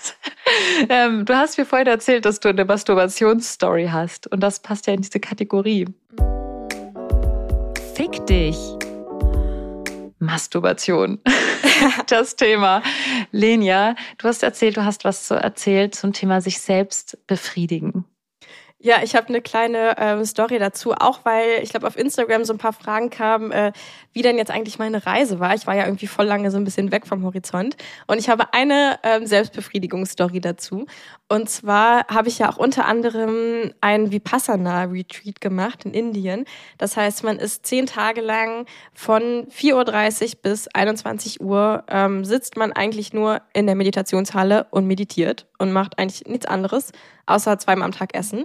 ähm, du hast mir vorhin erzählt, dass du eine Masturbationsstory hast. Und das passt ja in diese Kategorie. Fick dich. Masturbation. das Thema. Lenia, du hast erzählt, du hast was so erzählt zum Thema sich selbst befriedigen. Ja, ich habe eine kleine äh, Story dazu, auch weil ich glaube auf Instagram so ein paar Fragen kamen, äh, wie denn jetzt eigentlich meine Reise war. Ich war ja irgendwie voll lange so ein bisschen weg vom Horizont und ich habe eine ähm, Selbstbefriedigungsstory dazu. Und zwar habe ich ja auch unter anderem ein Vipassana-Retreat gemacht in Indien. Das heißt, man ist zehn Tage lang von 4.30 Uhr bis 21 Uhr ähm, sitzt man eigentlich nur in der Meditationshalle und meditiert und macht eigentlich nichts anderes, außer zweimal am Tag essen.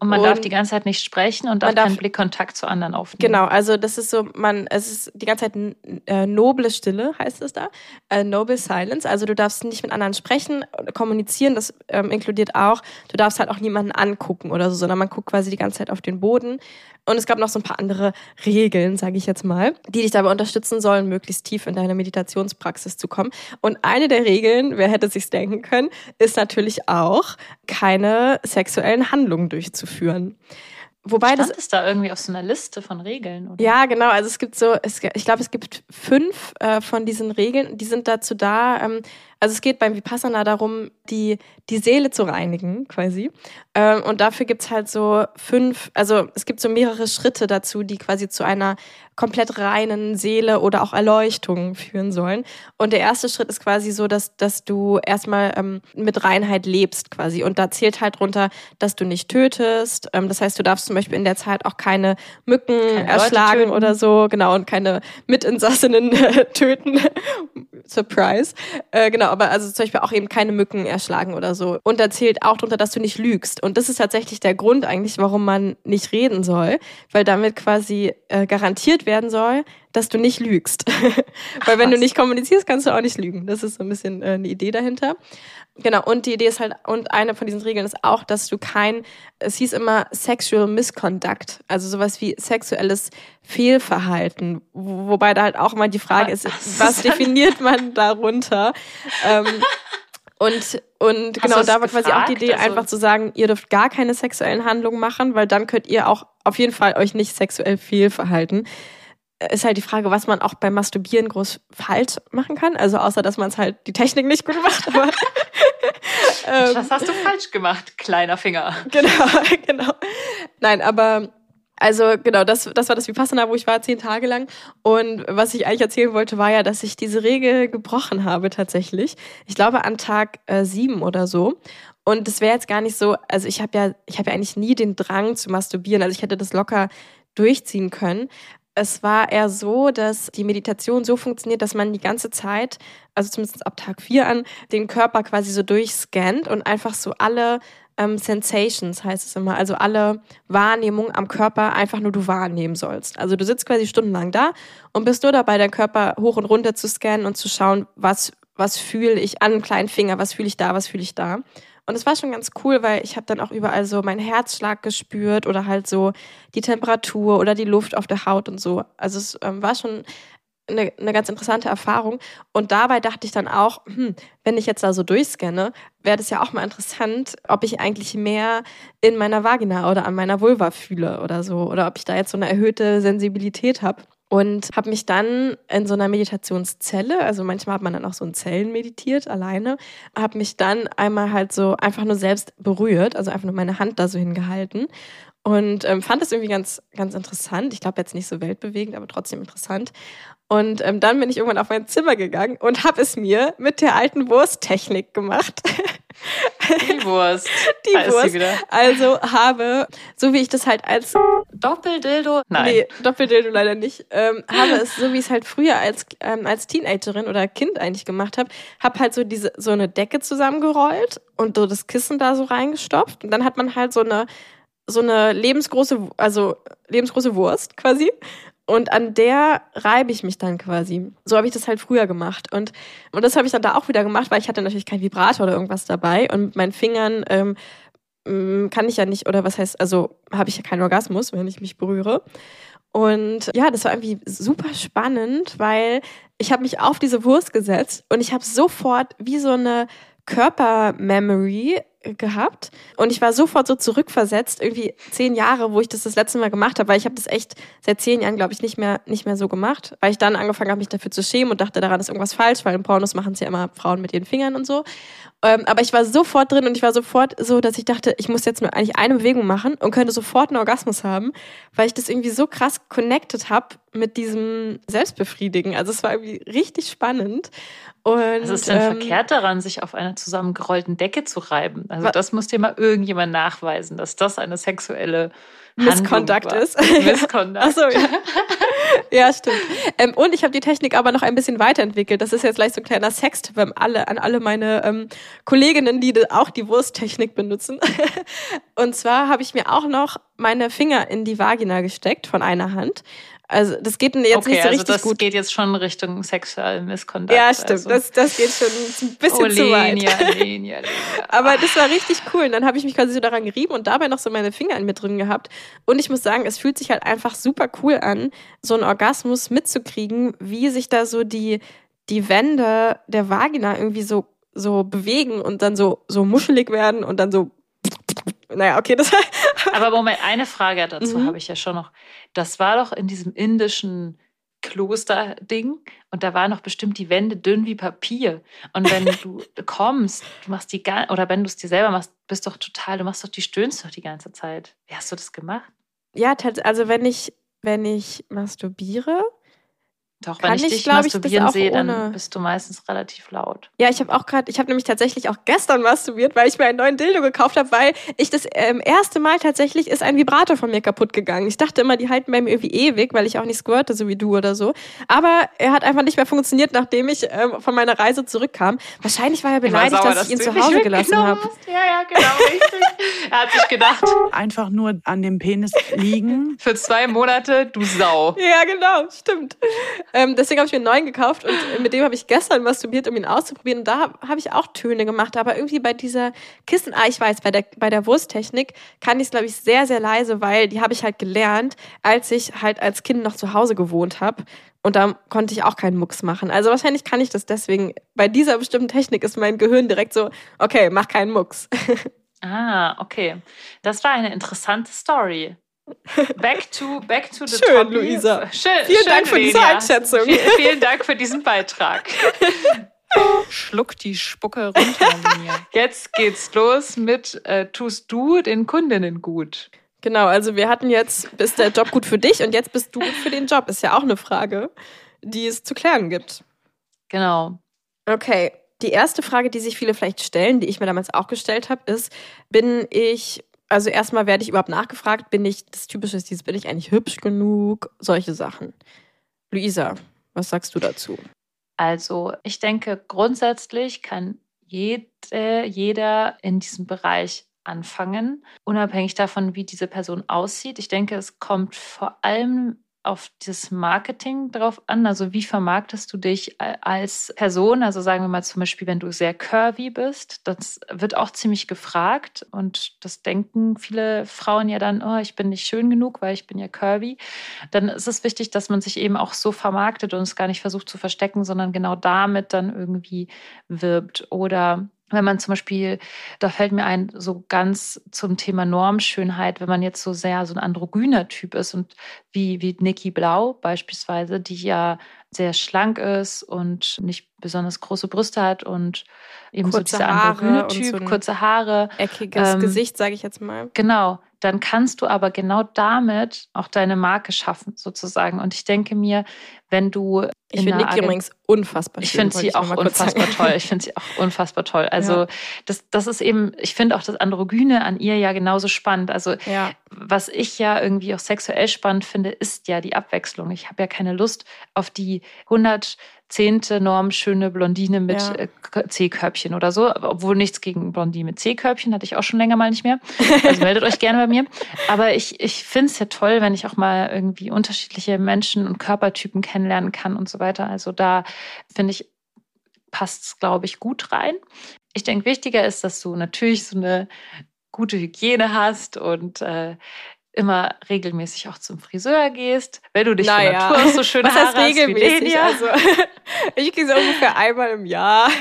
Und man und darf die ganze Zeit nicht sprechen und darf, darf keinen Blickkontakt zu anderen aufnehmen. Genau, also das ist so, man, es ist die ganze Zeit äh, noble Stille, heißt es da. Äh, noble Silence. Also du darfst nicht mit anderen sprechen, kommunizieren, das ähm, inkludiert auch, du darfst halt auch niemanden angucken oder so, sondern man guckt quasi die ganze Zeit auf den Boden. Und es gab noch so ein paar andere Regeln, sage ich jetzt mal, die dich dabei unterstützen sollen, möglichst tief in deine Meditationspraxis zu kommen. Und eine der Regeln, wer hätte sich's denken können, ist natürlich auch, keine sexuellen Handlungen durchzuführen. Wobei Stand das ist da irgendwie auf so einer Liste von Regeln, oder? Ja, genau. Also es gibt so, es, ich glaube, es gibt fünf äh, von diesen Regeln. Die sind dazu da, ähm, also es geht beim Vipassana darum, die, die Seele zu reinigen, quasi. Ähm, und dafür gibt's halt so fünf, also es gibt so mehrere Schritte dazu, die quasi zu einer komplett reinen Seele oder auch Erleuchtung führen sollen. Und der erste Schritt ist quasi so, dass, dass du erstmal ähm, mit Reinheit lebst quasi. Und da zählt halt drunter, dass du nicht tötest. Ähm, das heißt, du darfst zum Beispiel in der Zeit auch keine Mücken keine erschlagen oder so, genau, und keine Mitinsassinnen äh, töten. Surprise. Äh, genau, aber also zum Beispiel auch eben keine Mücken erschlagen oder so. Und da zählt auch drunter, dass du nicht lügst. Und das ist tatsächlich der Grund eigentlich, warum man nicht reden soll, weil damit quasi äh, garantiert werden soll, dass du nicht lügst. weil wenn du nicht kommunizierst, kannst du auch nicht lügen. Das ist so ein bisschen äh, eine Idee dahinter. Genau, und die Idee ist halt, und eine von diesen Regeln ist auch, dass du kein, es hieß immer Sexual Misconduct, also sowas wie sexuelles Fehlverhalten, wobei da halt auch immer die Frage ist, was definiert man darunter? ähm, und, und genau, da war quasi auch die Idee, also einfach zu sagen, ihr dürft gar keine sexuellen Handlungen machen, weil dann könnt ihr auch auf jeden Fall euch nicht sexuell fehlverhalten ist halt die Frage, was man auch beim Masturbieren groß falsch machen kann. Also außer, dass man es halt die Technik nicht gut macht. Aber, ähm, was hast du falsch gemacht, kleiner Finger? Genau, genau. Nein, aber also genau, das, das war das Vipassana, wo ich war zehn Tage lang. Und was ich eigentlich erzählen wollte, war ja, dass ich diese Regel gebrochen habe tatsächlich. Ich glaube an Tag äh, sieben oder so. Und es wäre jetzt gar nicht so, also ich habe ja, ich habe ja eigentlich nie den Drang zu masturbieren. Also ich hätte das locker durchziehen können. Es war eher so, dass die Meditation so funktioniert, dass man die ganze Zeit, also zumindest ab Tag vier an, den Körper quasi so durchscannt und einfach so alle ähm, Sensations heißt es immer, also alle Wahrnehmungen am Körper einfach nur du wahrnehmen sollst. Also du sitzt quasi stundenlang da und bist nur dabei, deinen Körper hoch und runter zu scannen und zu schauen, was, was fühle ich an kleinen Finger, was fühle ich da, was fühle ich da. Und es war schon ganz cool, weil ich habe dann auch überall so meinen Herzschlag gespürt oder halt so die Temperatur oder die Luft auf der Haut und so. Also es ähm, war schon eine, eine ganz interessante Erfahrung. Und dabei dachte ich dann auch, hm, wenn ich jetzt da so durchscanne, wäre das ja auch mal interessant, ob ich eigentlich mehr in meiner Vagina oder an meiner Vulva fühle oder so. Oder ob ich da jetzt so eine erhöhte Sensibilität habe und habe mich dann in so einer Meditationszelle, also manchmal hat man dann auch so in Zellen meditiert, alleine, habe mich dann einmal halt so einfach nur selbst berührt, also einfach nur meine Hand da so hingehalten und ähm, fand das irgendwie ganz, ganz interessant. Ich glaube jetzt nicht so weltbewegend, aber trotzdem interessant. Und ähm, dann bin ich irgendwann auf mein Zimmer gegangen und habe es mir mit der alten Wursttechnik gemacht. Die Wurst. Die da Wurst. Also habe, so wie ich das halt als Doppeldildo. Nein. Nee, Doppeldildo leider nicht. Ähm, habe es, so wie ich es halt früher als, ähm, als Teenagerin oder Kind eigentlich gemacht habe, habe halt so diese so eine Decke zusammengerollt und so das Kissen da so reingestopft. Und dann hat man halt so eine so eine lebensgroße, also lebensgroße Wurst quasi und an der reibe ich mich dann quasi. So habe ich das halt früher gemacht. Und, und das habe ich dann da auch wieder gemacht, weil ich hatte natürlich kein Vibrator oder irgendwas dabei. Und mit meinen Fingern ähm, mm, kann ich ja nicht, oder was heißt, also habe ich ja keinen Orgasmus, wenn ich mich berühre. Und ja, das war irgendwie super spannend, weil ich habe mich auf diese Wurst gesetzt und ich habe sofort wie so eine Körpermemory gehabt und ich war sofort so zurückversetzt, irgendwie zehn Jahre, wo ich das das letzte Mal gemacht habe, weil ich habe das echt seit zehn Jahren, glaube ich, nicht mehr nicht mehr so gemacht, weil ich dann angefangen habe, mich dafür zu schämen und dachte, daran ist irgendwas falsch, weil in Pornos machen es ja immer Frauen mit ihren Fingern und so. Ähm, aber ich war sofort drin und ich war sofort so, dass ich dachte, ich muss jetzt nur eigentlich eine Bewegung machen und könnte sofort einen Orgasmus haben, weil ich das irgendwie so krass connected habe mit diesem Selbstbefriedigen. Also es war irgendwie richtig spannend. Und, Was ist denn ähm, verkehrt daran, sich auf einer zusammengerollten Decke zu reiben? Also das muss dir mal irgendjemand nachweisen, dass das eine sexuelle Misskontakt ist. Misskontakt. Achso, ja. ja, stimmt. Ähm, und ich habe die Technik aber noch ein bisschen weiterentwickelt. Das ist jetzt gleich so ein kleiner an alle, an alle meine ähm, Kolleginnen, die auch die Wursttechnik benutzen. und zwar habe ich mir auch noch meine Finger in die Vagina gesteckt von einer Hand also das geht jetzt okay, nicht so also richtig das gut. geht jetzt schon Richtung sexuell Misconduct. Ja, stimmt. Also. Das, das geht schon ein bisschen oh, zu weit. Lenia, Lenia, Lenia. Aber das war richtig cool. Und dann habe ich mich quasi so daran gerieben und dabei noch so meine Finger in mir drin gehabt. Und ich muss sagen, es fühlt sich halt einfach super cool an, so einen Orgasmus mitzukriegen, wie sich da so die, die Wände der Vagina irgendwie so, so bewegen und dann so, so muschelig werden und dann so naja, okay, das. Aber Moment, eine Frage dazu mhm. habe ich ja schon noch. Das war doch in diesem indischen Klosterding und da waren noch bestimmt die Wände dünn wie Papier. Und wenn du kommst, du machst die oder wenn du es dir selber machst, bist doch total, du machst doch die stöhnst doch die ganze Zeit. Wie hast du das gemacht? Ja, also wenn ich wenn ich masturbiere, doch, wenn ich, ich dich masturbieren sehe, dann bist du meistens relativ laut. Ja, ich habe auch gerade, ich habe nämlich tatsächlich auch gestern masturbiert, weil ich mir einen neuen Dildo gekauft habe, weil ich das ähm, erste Mal tatsächlich ist ein Vibrator von mir kaputt gegangen. Ich dachte immer, die halten bei mir irgendwie ewig, weil ich auch nicht squirte, so wie du oder so. Aber er hat einfach nicht mehr funktioniert, nachdem ich ähm, von meiner Reise zurückkam. Wahrscheinlich war er beleidigt, sauer, dass, dass, ich ihn zu Hause gelassen habe. Ja, ja, genau, richtig. er hat sich gedacht. Einfach nur an dem Penis liegen. Für zwei Monate, du Sau. Ja, genau, stimmt. Ähm, deswegen habe ich mir einen neuen gekauft und mit dem habe ich gestern masturbiert, um ihn auszuprobieren. Und da habe hab ich auch Töne gemacht. Aber irgendwie bei dieser Kissen, ah, ich weiß, bei der, bei der Wursttechnik kann ich es, glaube ich, sehr, sehr leise, weil die habe ich halt gelernt, als ich halt als Kind noch zu Hause gewohnt habe. Und da konnte ich auch keinen Mucks machen. Also wahrscheinlich kann ich das deswegen. Bei dieser bestimmten Technik ist mein Gehirn direkt so, okay, mach keinen Mucks. Ah, okay. Das war eine interessante Story. Back to, back to the Schön, topic. Luisa. Schön, vielen schön, Dank für Lenia. diese Einschätzung. Vielen, vielen Dank für diesen Beitrag. Schluck die Spucke runter, Linia. Jetzt geht's los mit äh, Tust du den Kundinnen gut? Genau, also wir hatten jetzt, ist der Job gut für dich und jetzt bist du gut für den Job. Ist ja auch eine Frage, die es zu klären gibt. Genau. Okay, die erste Frage, die sich viele vielleicht stellen, die ich mir damals auch gestellt habe, ist, bin ich also erstmal werde ich überhaupt nachgefragt, bin ich, das Typische ist dieses, bin ich eigentlich hübsch genug? Solche Sachen. Luisa, was sagst du dazu? Also ich denke, grundsätzlich kann jede, jeder in diesem Bereich anfangen, unabhängig davon, wie diese Person aussieht. Ich denke, es kommt vor allem auf das Marketing drauf an. Also wie vermarktest du dich als Person? Also sagen wir mal zum Beispiel, wenn du sehr curvy bist, das wird auch ziemlich gefragt und das denken viele Frauen ja dann, oh, ich bin nicht schön genug, weil ich bin ja curvy. Dann ist es wichtig, dass man sich eben auch so vermarktet und es gar nicht versucht zu verstecken, sondern genau damit dann irgendwie wirbt. Oder wenn man zum Beispiel, da fällt mir ein, so ganz zum Thema Normschönheit, wenn man jetzt so sehr so ein androgyner Typ ist und wie, wie Niki Blau beispielsweise, die ja sehr schlank ist und nicht besonders große Brüste hat und eben kurze so dieser androgyne Typ, so kurze Haare. Eckiges ähm, Gesicht, sage ich jetzt mal. Genau, dann kannst du aber genau damit auch deine Marke schaffen, sozusagen. Und ich denke mir, wenn du. Ich finde Niki übrigens unfassbar Ich finde sie auch unfassbar toll. Ich finde sie auch unfassbar toll. Also, ja. das, das ist eben, ich finde auch das Androgyne an ihr ja genauso spannend. Also, ja. was ich ja irgendwie auch sexuell spannend finde, ist ja die Abwechslung. Ich habe ja keine Lust auf die 100 zehnte Norm schöne Blondine mit ja. Äh, C-Körbchen oder so. Obwohl nichts gegen Blondine mit C-Körbchen hatte ich auch schon länger mal nicht mehr. Also meldet euch gerne bei mir. Aber ich, ich finde es ja toll, wenn ich auch mal irgendwie unterschiedliche Menschen und Körpertypen kennenlernen kann und so weiter. Also da finde ich, passt es, glaube ich, gut rein. Ich denke, wichtiger ist, dass du natürlich so eine gute Hygiene hast und äh, immer regelmäßig auch zum Friseur gehst, wenn du dich naja. von Natur so schön Was Haare heißt regelmäßig? Also, ich gehe so ungefähr einmal im Jahr.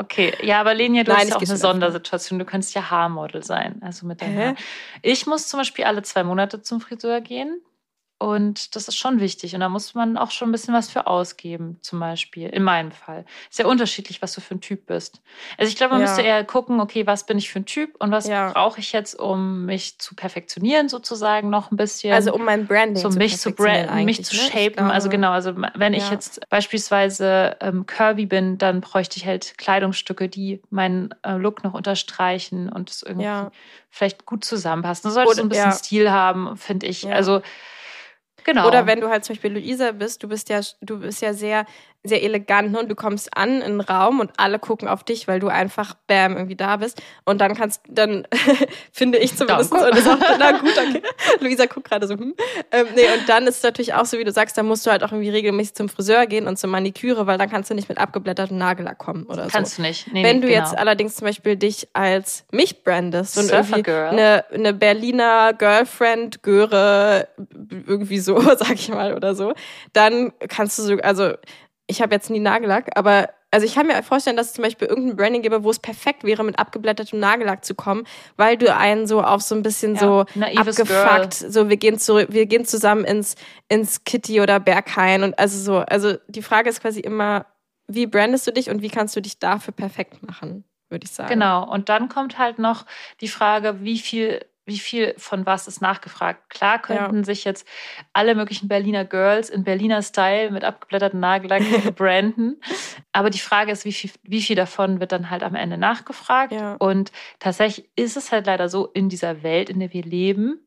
Okay, ja, aber Lenia, du Nein, hast ja auch eine. Sondersituation. Du könntest ja Haarmodel sein. Also mit deinem? Haar. Ich muss zum Beispiel alle zwei Monate zum Friseur gehen. Und das ist schon wichtig. Und da muss man auch schon ein bisschen was für ausgeben, zum Beispiel. In meinem Fall. Ist ja unterschiedlich, was du für ein Typ bist. Also ich glaube, man Ja. müsste eher gucken, okay, was bin ich für ein Typ und was Ja. brauche ich jetzt, um mich zu perfektionieren, sozusagen noch ein bisschen. Also um mein Branding so zu mich zu branden, mich zu ne? Ich shapen. also glaube- genau, also wenn ich Ja. jetzt beispielsweise ähm, curvy bin, dann bräuchte ich halt Kleidungsstücke, die meinen äh, Look noch unterstreichen und es irgendwie vielleicht gut zusammenpassen. Du solltest so ein bisschen. Stil haben, finde ich. Also genau. Oder wenn du halt zum Beispiel Luisa bist, du bist ja, du bist ja sehr, sehr elegant ne? und du kommst an in einen Raum und alle gucken auf dich, weil du einfach bam irgendwie da bist. Und dann kannst, dann finde ich zumindest, und das auch, na gut, okay. Luisa guckt gerade so, hm. Ähm, nee, und dann ist es natürlich auch so, wie du sagst, da musst du halt auch irgendwie regelmäßig zum Friseur gehen und zur Maniküre, weil dann kannst du nicht mit abgeblättertem Nagellack kommen oder so. kannst du nicht. Nee, Wenn du genau. jetzt allerdings zum Beispiel dich als mich brandest und Surfer irgendwie eine, eine Berliner Girlfriend, Göre, irgendwie so, sag ich mal, oder so, dann kannst du so, also ich habe jetzt nie Nagellack, aber also ich kann mir vorstellen, dass es zum Beispiel irgendein Branding gäbe, wo es perfekt wäre, mit abgeblättertem Nagellack zu kommen, weil du einen so auf so ein bisschen Ja, so abgefuckt, so wir gehen zurück, wir gehen zusammen ins, ins Kitty oder Berghain und also so, also die Frage ist quasi immer, wie brandest du dich und wie kannst du dich dafür perfekt machen, würde ich sagen. Genau. Und dann kommt halt noch die Frage, wie viel, wie viel von was ist nachgefragt. Klar könnten sich jetzt alle möglichen Berliner Girls in Berliner Style mit abgeblätterten Nagellack branden. Aber die Frage ist, wie viel, wie viel davon wird dann halt am Ende nachgefragt? Ja. Und tatsächlich ist es halt leider so in dieser Welt, in der wir leben,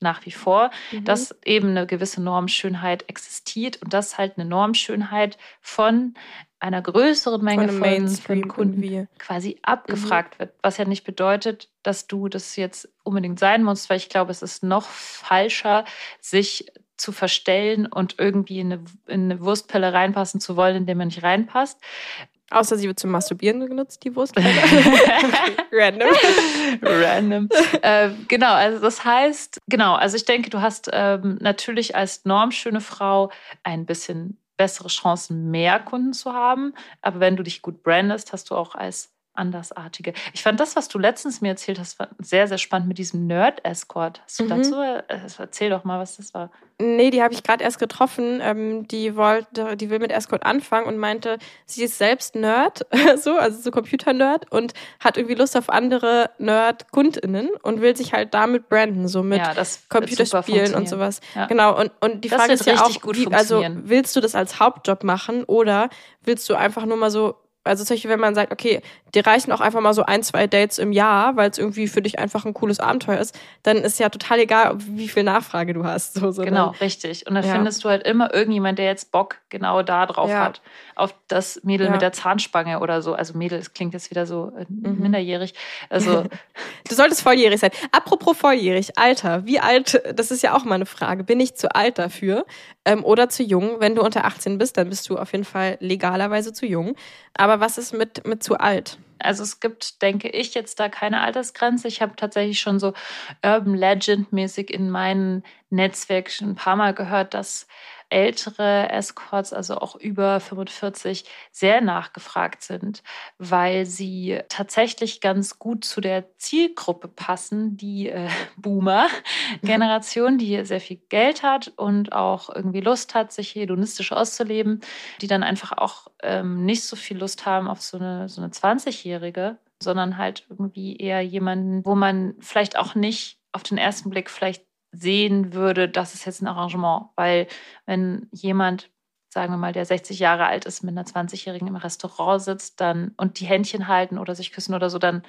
nach wie vor, Mhm. dass eben eine gewisse Normschönheit existiert und dass halt eine Normschönheit von einer größeren Menge von von, von, Kunden irgendwie. quasi abgefragt wird. Was ja nicht bedeutet, dass du das jetzt unbedingt sein musst, weil ich glaube, es ist noch falscher, sich zu verstellen und irgendwie in eine, in eine Wurstpelle reinpassen zu wollen, in der man nicht reinpasst. Außer sie wird zum Masturbieren genutzt, die Wurst. Random. Random. äh, genau, also das heißt, genau, also ich denke, du hast ähm, natürlich als normschöne Frau ein bisschen bessere Chancen, mehr Kunden zu haben. Aber wenn du dich gut brandest, hast du auch als andersartige. Ich fand das, was du letztens mir erzählt hast, war sehr, sehr spannend mit diesem Nerd-Escort. Hast du Mhm. dazu, äh, erzähl doch mal, was das war. Nee, die habe ich gerade erst getroffen. Ähm, die wollte, die will mit Escort anfangen und meinte, sie ist selbst Nerd, so, also so Computer-Nerd und hat irgendwie Lust auf andere Nerd-KundInnen und will sich halt damit branden, so mit ja, Computerspielen und sowas. Ja. Genau, und, und die Das Frage ist ja auch, gut wie, also willst du das als Hauptjob machen oder willst du einfach nur mal so, also zum Beispiel, wenn man sagt, okay, dir reichen auch einfach mal so ein, zwei Dates im Jahr, weil es irgendwie für dich einfach ein cooles Abenteuer ist, dann ist ja total egal, wie viel Nachfrage du hast. So, sondern- Genau, richtig. Und dann Ja. findest du halt immer irgendjemand, der jetzt Bock genau da drauf Ja. hat. Auf das Mädel Ja. mit der Zahnspange oder so. Also Mädel, das klingt jetzt wieder so äh, Mhm. minderjährig. Also Du solltest volljährig sein. Apropos volljährig, Alter. Wie alt, das ist ja auch mal eine Frage. Bin ich zu alt dafür ähm, oder zu jung? Wenn du unter 18 bist, dann bist du auf jeden Fall legalerweise zu jung. Aber was ist mit, mit zu alt? Also es gibt, denke ich, jetzt da keine Altersgrenze. Ich habe tatsächlich schon so Urban Legend-mäßig in meinem Netzwerk schon ein paar Mal gehört, dass ältere Escorts, also auch über 45, sehr nachgefragt sind, weil sie tatsächlich ganz gut zu der Zielgruppe passen, die äh, Boomer-Generation, die sehr viel Geld hat und auch irgendwie Lust hat, sich hedonistisch auszuleben, die dann einfach auch ähm, nicht so viel Lust haben auf so eine, so eine 20-Jährige, sondern halt irgendwie eher jemanden, wo man vielleicht auch nicht auf den ersten Blick vielleicht sehen würde, das ist jetzt ein Arrangement. Weil wenn jemand, sagen wir mal, der 60 Jahre alt ist, mit einer 20-Jährigen im Restaurant sitzt dann und die Händchen halten oder sich küssen oder so, dann,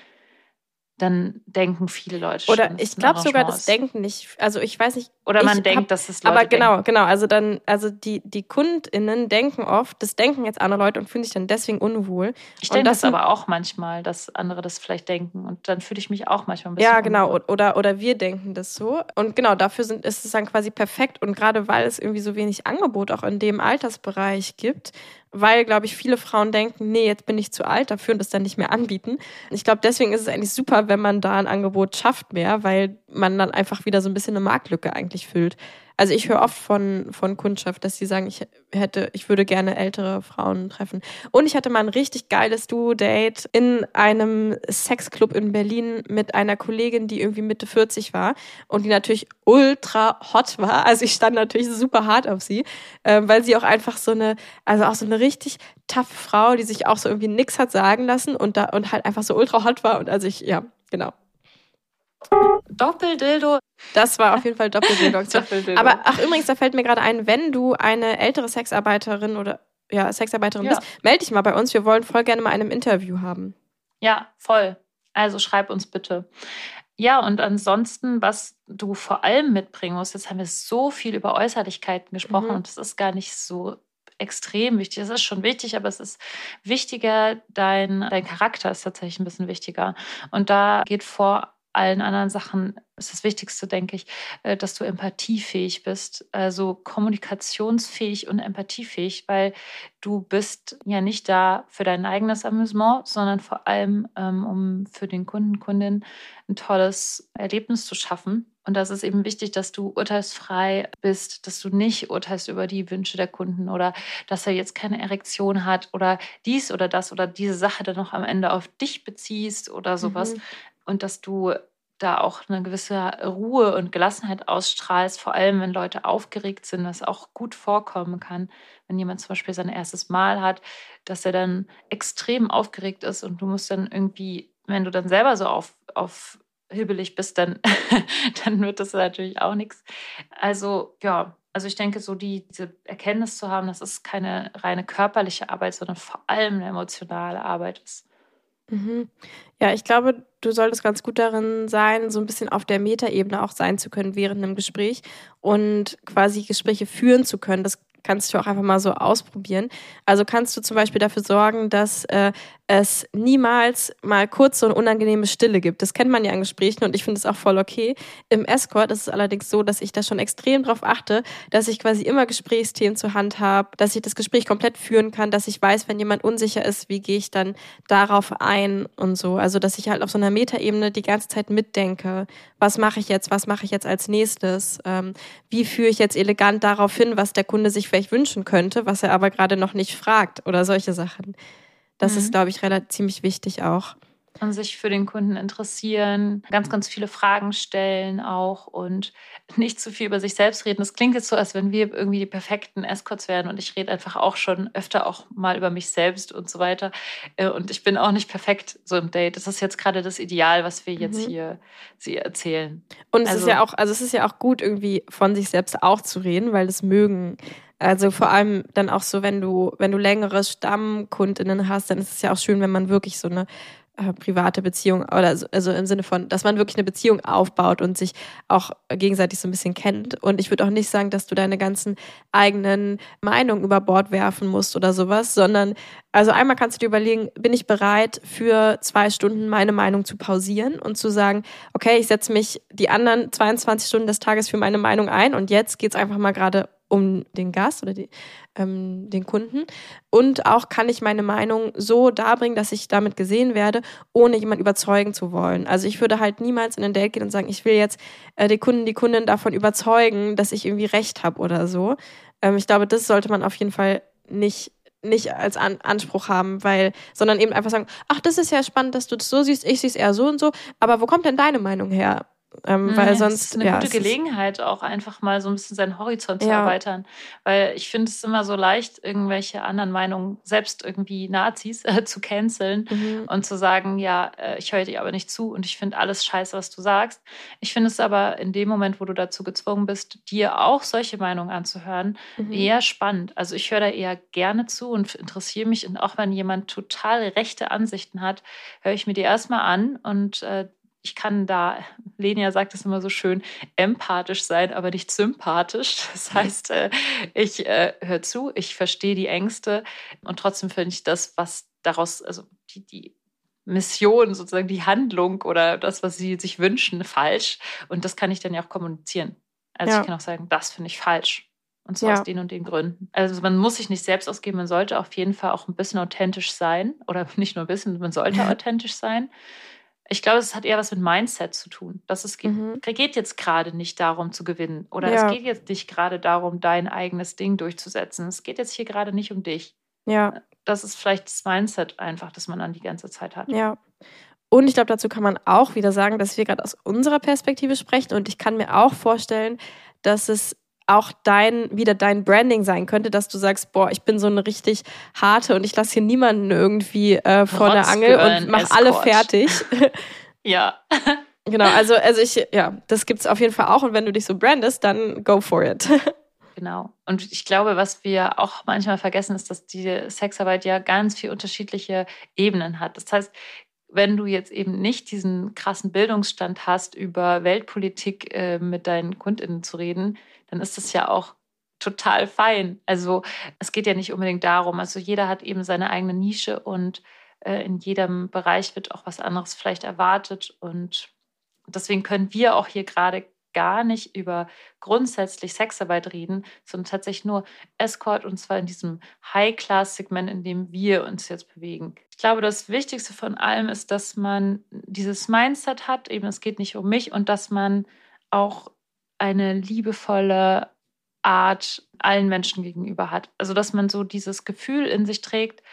dann denken viele Leute Oder schon, dass ich glaube sogar, das. Denken nicht. Also ich weiß nicht. Oder man denkt, hab- dass es Leute Aber genau, denken. genau. Also dann, also die, die KundInnen denken oft, das denken jetzt andere Leute und fühlen sich dann deswegen unwohl. Ich denke das das aber auch manchmal, dass andere das vielleicht denken. Und dann fühle ich mich auch manchmal ein bisschen Ja, genau. unwohl. Oder, oder wir denken das so. Und genau, dafür sind, ist es dann quasi perfekt. Und gerade weil es irgendwie so wenig Angebot auch in dem Altersbereich gibt, weil, glaube ich, viele Frauen denken, nee, jetzt bin ich zu alt dafür und das dann nicht mehr anbieten. Ich glaube, deswegen ist es eigentlich super, wenn man da ein Angebot schafft mehr, weil man dann einfach wieder so ein bisschen eine Marktlücke eigentlich füllt. Also ich höre oft von, von Kundschaft, dass sie sagen, ich hätte, ich würde gerne ältere Frauen treffen. Und ich hatte mal ein richtig geiles Duo-Date in einem Sexclub in Berlin mit einer Kollegin, die irgendwie Mitte 40 war und die natürlich ultra hot war. Also ich stand natürlich super hart auf sie, äh, weil sie auch einfach so eine, also auch so eine richtig taffe Frau, die sich auch so irgendwie nix hat sagen lassen und da und halt einfach so ultra hot war. Und also ich, ja, genau. Doppeldildo. Das war auf jeden Fall Doppeldildo. Doppeldildo. Aber ach übrigens, da fällt mir gerade ein, wenn du eine ältere Sexarbeiterin oder ja, Sexarbeiterin ja. bist, melde dich mal bei uns. Wir wollen voll gerne mal einem Interview haben. Ja, voll. Also schreib uns bitte. Ja, und ansonsten, was du vor allem mitbringen musst, jetzt haben wir so viel über Äußerlichkeiten gesprochen mhm. und das ist gar nicht so extrem wichtig. Es ist schon wichtig, aber es ist wichtiger, dein, dein Charakter ist tatsächlich ein bisschen wichtiger. Und da geht vor allen anderen Sachen ist das Wichtigste, denke ich, äh, dass du empathiefähig bist, also kommunikationsfähig und empathiefähig, weil du bist ja nicht da für dein eigenes Amüsement, sondern vor allem, ähm, um für den Kunden, Kundin ein tolles Erlebnis zu schaffen. Und das ist eben wichtig, dass du urteilsfrei bist, dass du nicht urteilst über die Wünsche der Kunden oder dass er jetzt keine Erektion hat oder dies oder das oder diese Sache dann noch am Ende auf dich beziehst oder sowas. Mhm und dass du da auch eine gewisse Ruhe und Gelassenheit ausstrahlst, vor allem wenn Leute aufgeregt sind, was auch gut vorkommen kann, wenn jemand zum Beispiel sein erstes Mal hat, dass er dann extrem aufgeregt ist und du musst dann irgendwie, wenn du dann selber so auf, auf hibbelig bist, dann, dann wird das natürlich auch nichts. Also ja, also ich denke, so die, diese Erkenntnis zu haben, dass es keine reine körperliche Arbeit, sondern vor allem eine emotionale Arbeit ist. Mhm. Ja, ich glaube, du solltest ganz gut darin sein, so ein bisschen auf der Metaebene auch sein zu können während einem Gespräch und quasi Gespräche führen zu können. Das kannst du auch einfach mal so ausprobieren. Also kannst du zum Beispiel dafür sorgen, dass äh, es niemals mal kurz so eine unangenehme Stille gibt. Das kennt man ja in Gesprächen und ich finde es auch voll okay. Im Escort ist es allerdings so, dass ich da schon extrem darauf achte, dass ich quasi immer Gesprächsthemen zur Hand habe, dass ich das Gespräch komplett führen kann, dass ich weiß, wenn jemand unsicher ist, wie gehe ich dann darauf ein und so. Also dass ich halt auf so einer Metaebene die ganze Zeit mitdenke. Was mache ich jetzt? Was mache ich jetzt als nächstes? Ähm, wie führe ich jetzt elegant darauf hin, was der Kunde sich vielleicht wünschen könnte, was er aber gerade noch nicht fragt oder solche Sachen. Das mhm. ist, glaube ich, relativ ziemlich wichtig auch und sich für den Kunden interessieren, ganz, ganz viele Fragen stellen auch und nicht zu viel über sich selbst reden. Das klingt jetzt so, als wenn wir irgendwie die perfekten Escorts werden und ich rede einfach auch schon öfter auch mal über mich selbst und so weiter. Äh, und ich bin auch nicht perfekt so im Date. Das ist jetzt gerade das Ideal, was wir jetzt mhm. hier sie erzählen. Und es also, ist ja auch, also es ist ja auch gut, irgendwie von sich selbst auch zu reden, weil das mögen also vor allem dann auch so, wenn du, wenn du längere Stammkundinnen hast, dann ist es ja auch schön, wenn man wirklich so eine äh, private Beziehung oder so, also im Sinne von, dass man wirklich eine Beziehung aufbaut und sich auch gegenseitig so ein bisschen kennt. Und ich würde auch nicht sagen, dass du deine ganzen eigenen Meinungen über Bord werfen musst oder sowas, sondern also einmal kannst du dir überlegen, bin ich bereit für zwei Stunden meine Meinung zu pausieren und zu sagen, okay, ich setze mich die anderen 22 Stunden des Tages für meine Meinung ein und jetzt geht's einfach mal gerade um den Gast oder die, ähm, den Kunden. Und auch kann ich meine Meinung so darbringen, dass ich damit gesehen werde, ohne jemand überzeugen zu wollen. Also ich würde halt niemals in ein Date gehen und sagen, ich will jetzt äh, die Kunden, die Kundin davon überzeugen, dass ich irgendwie recht habe oder so. Ähm, ich glaube, das sollte man auf jeden Fall nicht nicht als An Anspruch haben, weil, sondern eben einfach sagen, ach, das ist ja spannend, dass du das so siehst, ich sehe es eher so und so, aber wo kommt denn deine Meinung her? Ähm, mhm, weil sonst. Das ist eine ja, gute Gelegenheit, auch einfach mal so ein bisschen seinen Horizont zu ja. erweitern. Weil ich finde es immer so leicht, irgendwelche anderen Meinungen, selbst irgendwie Nazis, äh, zu canceln mhm. und zu sagen, ja, äh, ich höre dir aber nicht zu und ich finde alles scheiße, was du sagst. Ich finde es aber in dem Moment, wo du dazu gezwungen bist, dir auch solche Meinungen anzuhören, mhm. eher spannend. Also ich höre da eher gerne zu und interessiere mich. Und auch wenn jemand total rechte Ansichten hat, höre ich mir die erstmal an und äh, ich kann da, Lenia sagt es immer so schön, empathisch sein, aber nicht sympathisch. Das heißt, äh, ich äh, höre zu, ich verstehe die Ängste und trotzdem finde ich das, was daraus, also die, die Mission, sozusagen die Handlung oder das, was sie sich wünschen, falsch. Und das kann ich dann ja auch kommunizieren. Also ja. ich kann auch sagen, das finde ich falsch. Und zwar ja. aus den und den Gründen. Also man muss sich nicht selbst ausgeben, man sollte auf jeden Fall auch ein bisschen authentisch sein. Oder nicht nur ein bisschen, man sollte authentisch sein Ich glaube, es hat eher was mit Mindset zu tun. Dass es geht, Mhm. geht jetzt gerade nicht darum zu gewinnen. Oder Ja. es geht jetzt nicht gerade darum, dein eigenes Ding durchzusetzen. Es geht jetzt hier gerade nicht um dich. Ja, Das ist vielleicht das Mindset einfach, das man dann die ganze Zeit hat. ja. Und ich glaube, dazu kann man auch wieder sagen, dass wir gerade aus unserer Perspektive sprechen. Und ich kann mir auch vorstellen, dass es auch dein, wieder dein Branding sein könnte, dass du sagst, boah, ich bin so eine richtig harte und ich lasse hier niemanden irgendwie äh, vor der Angel und mach alle fertig. Ja. genau, also, also ich, ja, das gibt's auf jeden Fall auch. Und wenn du dich so brandest, dann go for it. Genau. Und ich glaube, was wir auch manchmal vergessen, ist, dass die Sexarbeit ja ganz viel unterschiedliche Ebenen hat. Das heißt, wenn du jetzt eben nicht diesen krassen Bildungsstand hast, über Weltpolitik äh, mit deinen KundInnen zu reden, dann ist das ja auch total fein. Also es geht ja nicht unbedingt darum. Also jeder hat eben seine eigene Nische und äh, in jedem Bereich wird auch was anderes vielleicht erwartet. Und deswegen können wir auch hier gerade gar nicht über grundsätzlich Sexarbeit reden, sondern tatsächlich nur Escort und zwar in diesem High-Class-Segment, in dem wir uns jetzt bewegen. Ich glaube, das Wichtigste von allem ist, dass man dieses Mindset hat, eben es geht nicht um mich und dass man auch eine liebevolle Art allen Menschen gegenüber hat. Also, dass man so dieses Gefühl in sich trägt,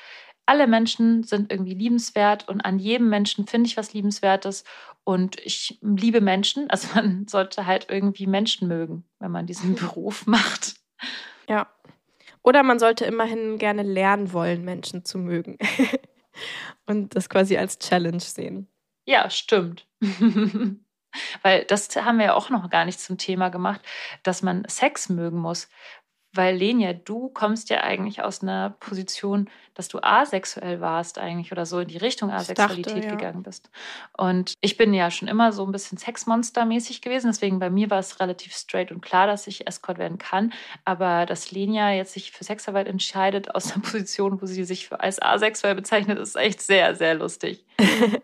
alle Menschen sind irgendwie liebenswert und an jedem Menschen finde ich was Liebenswertes und ich liebe Menschen. Also man sollte halt irgendwie Menschen mögen, wenn man diesen Beruf macht. Ja. Oder man sollte immerhin gerne lernen wollen, Menschen zu mögen. Und das quasi als Challenge sehen. Ja, stimmt. Weil das haben wir ja auch noch gar nicht zum Thema gemacht, dass man Sex mögen muss. Weil Lenia, du kommst ja eigentlich aus einer Position, dass du asexuell warst eigentlich oder so in die Richtung Asexualität dachte, ja. gegangen bist. Und ich bin ja schon immer so ein bisschen Sexmonster-mäßig gewesen, deswegen bei mir war es relativ straight und klar, dass ich Escort werden kann. Aber dass Lenia jetzt sich für Sexarbeit entscheidet aus einer Position, wo sie sich als asexuell bezeichnet, ist echt sehr, sehr lustig.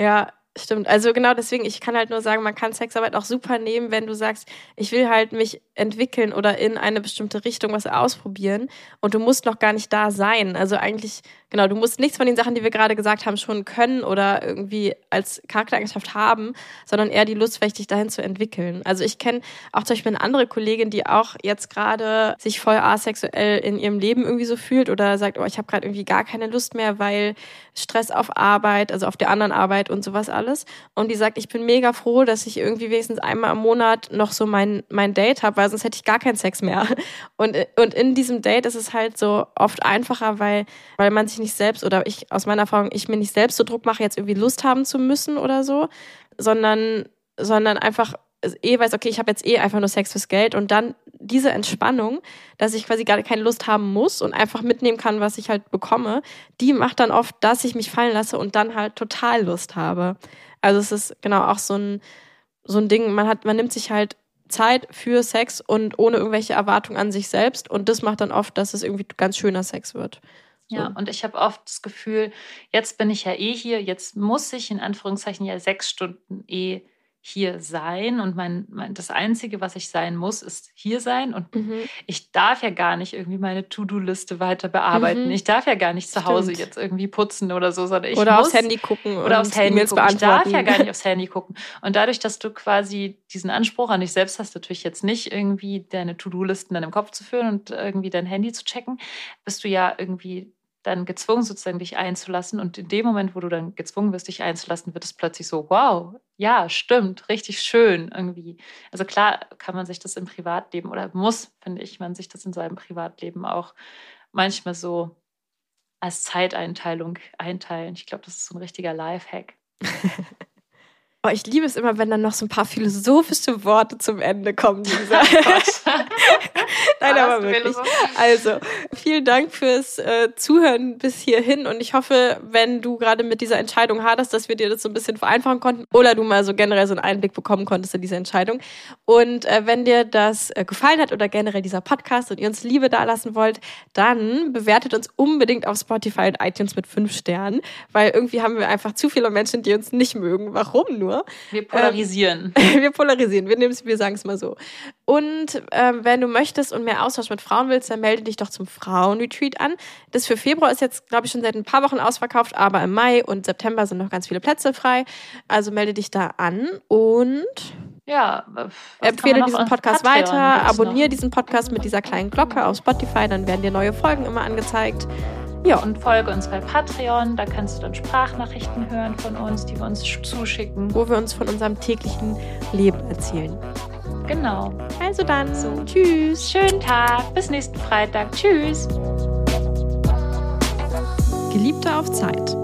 Ja, stimmt. Also genau deswegen, ich kann halt nur sagen, man kann Sexarbeit auch super nehmen, wenn du sagst, ich will halt mich entwickeln oder in eine bestimmte Richtung was ausprobieren und du musst noch gar nicht da sein. Also eigentlich, genau, du musst nichts von den Sachen, die wir gerade gesagt haben, schon können oder irgendwie als Charaktereigenschaft haben, sondern eher die Lust, vielleicht dich dahin zu entwickeln. Also ich kenne auch zum Beispiel eine andere Kollegin, die auch jetzt gerade sich voll asexuell in ihrem Leben irgendwie so fühlt oder sagt, oh, ich habe gerade irgendwie gar keine Lust mehr, weil Stress auf Arbeit, also auf der anderen Arbeit und sowas alles. Und die sagt, ich bin mega froh, dass ich irgendwie wenigstens einmal im Monat noch so mein, mein Date habe, weil sonst hätte ich gar keinen Sex mehr. Und, und in diesem Date ist es halt so oft einfacher, weil, weil man sich nicht selbst oder ich aus meiner Erfahrung, ich mir nicht selbst so Druck mache, jetzt irgendwie Lust haben zu müssen oder so, sondern, sondern einfach eh weiß, okay, ich habe jetzt eh einfach nur Sex fürs Geld und dann diese Entspannung, dass ich quasi gar keine Lust haben muss und einfach mitnehmen kann, was ich halt bekomme, die macht dann oft, dass ich mich fallen lasse und dann halt total Lust habe. Also es ist genau auch so ein, so ein Ding, man hat, man nimmt sich halt Zeit für Sex und ohne irgendwelche Erwartungen an sich selbst und das macht dann oft, dass es irgendwie ganz schöner Sex wird. Ja, und ich habe oft das Gefühl, jetzt bin ich ja eh hier, jetzt muss ich in Anführungszeichen ja sechs Stunden eh hier sein und mein, mein das Einzige, was ich sein muss, ist hier sein und Mhm. ich darf ja gar nicht irgendwie meine To-Do-Liste weiter bearbeiten. Mhm. Ich darf ja gar nicht zu Hause Stimmt. jetzt irgendwie putzen oder so, sondern ich oder muss aufs Handy gucken oder aufs Handy gucken. Ich darf ja gar nicht aufs Handy gucken. Und dadurch, dass du quasi diesen Anspruch an dich selbst hast, natürlich jetzt nicht irgendwie deine To-Do-Listen dann im Kopf zu führen und irgendwie dein Handy zu checken, bist du ja irgendwie dann gezwungen, sozusagen dich einzulassen. Und in dem Moment, wo du dann gezwungen wirst, dich einzulassen, wird es plötzlich so, wow, ja, stimmt, richtig schön irgendwie. Also klar kann man sich das im Privatleben oder muss, finde ich, man sich das in seinem Privatleben auch manchmal so als Zeiteinteilung einteilen. Ich glaube, das ist so ein richtiger Lifehack. Oh, ich liebe es immer, wenn dann noch so ein paar philosophische Worte zum Ende kommen, Lisa. Nein, Warst aber wirklich. Also, vielen Dank fürs äh, Zuhören bis hierhin und ich hoffe, wenn du gerade mit dieser Entscheidung hattest, dass wir dir das so ein bisschen vereinfachen konnten oder du mal so generell so einen Einblick bekommen konntest in diese Entscheidung. Und äh, wenn dir das äh, gefallen hat oder generell dieser Podcast und ihr uns Liebe dalassen wollt, dann bewertet uns unbedingt auf Spotify und iTunes mit fünf Sternen, weil irgendwie haben wir einfach zu viele Menschen, die uns nicht mögen. Warum nur? Wir polarisieren. wir polarisieren, wir, wir sagen es mal so. Und ähm, wenn du möchtest und mehr Austausch mit Frauen willst, dann melde dich doch zum Frauenretreat an. Das für Februar ist jetzt, glaube ich, schon seit ein paar Wochen ausverkauft, aber im Mai und September sind noch ganz viele Plätze frei. Also melde dich da an und Ja, empfehle diesen Podcast weiter, abonniere diesen Podcast mit dieser kleinen Glocke auf Spotify, dann werden dir neue Folgen immer angezeigt. Ja. Und folge uns bei Patreon, da kannst du dann Sprachnachrichten hören von uns, die wir uns zuschicken. Wo wir uns von unserem täglichen Leben erzählen. Genau. Also dann, so. tschüss. Schönen Tag, bis nächsten Freitag. Tschüss. Geliebte auf Zeit.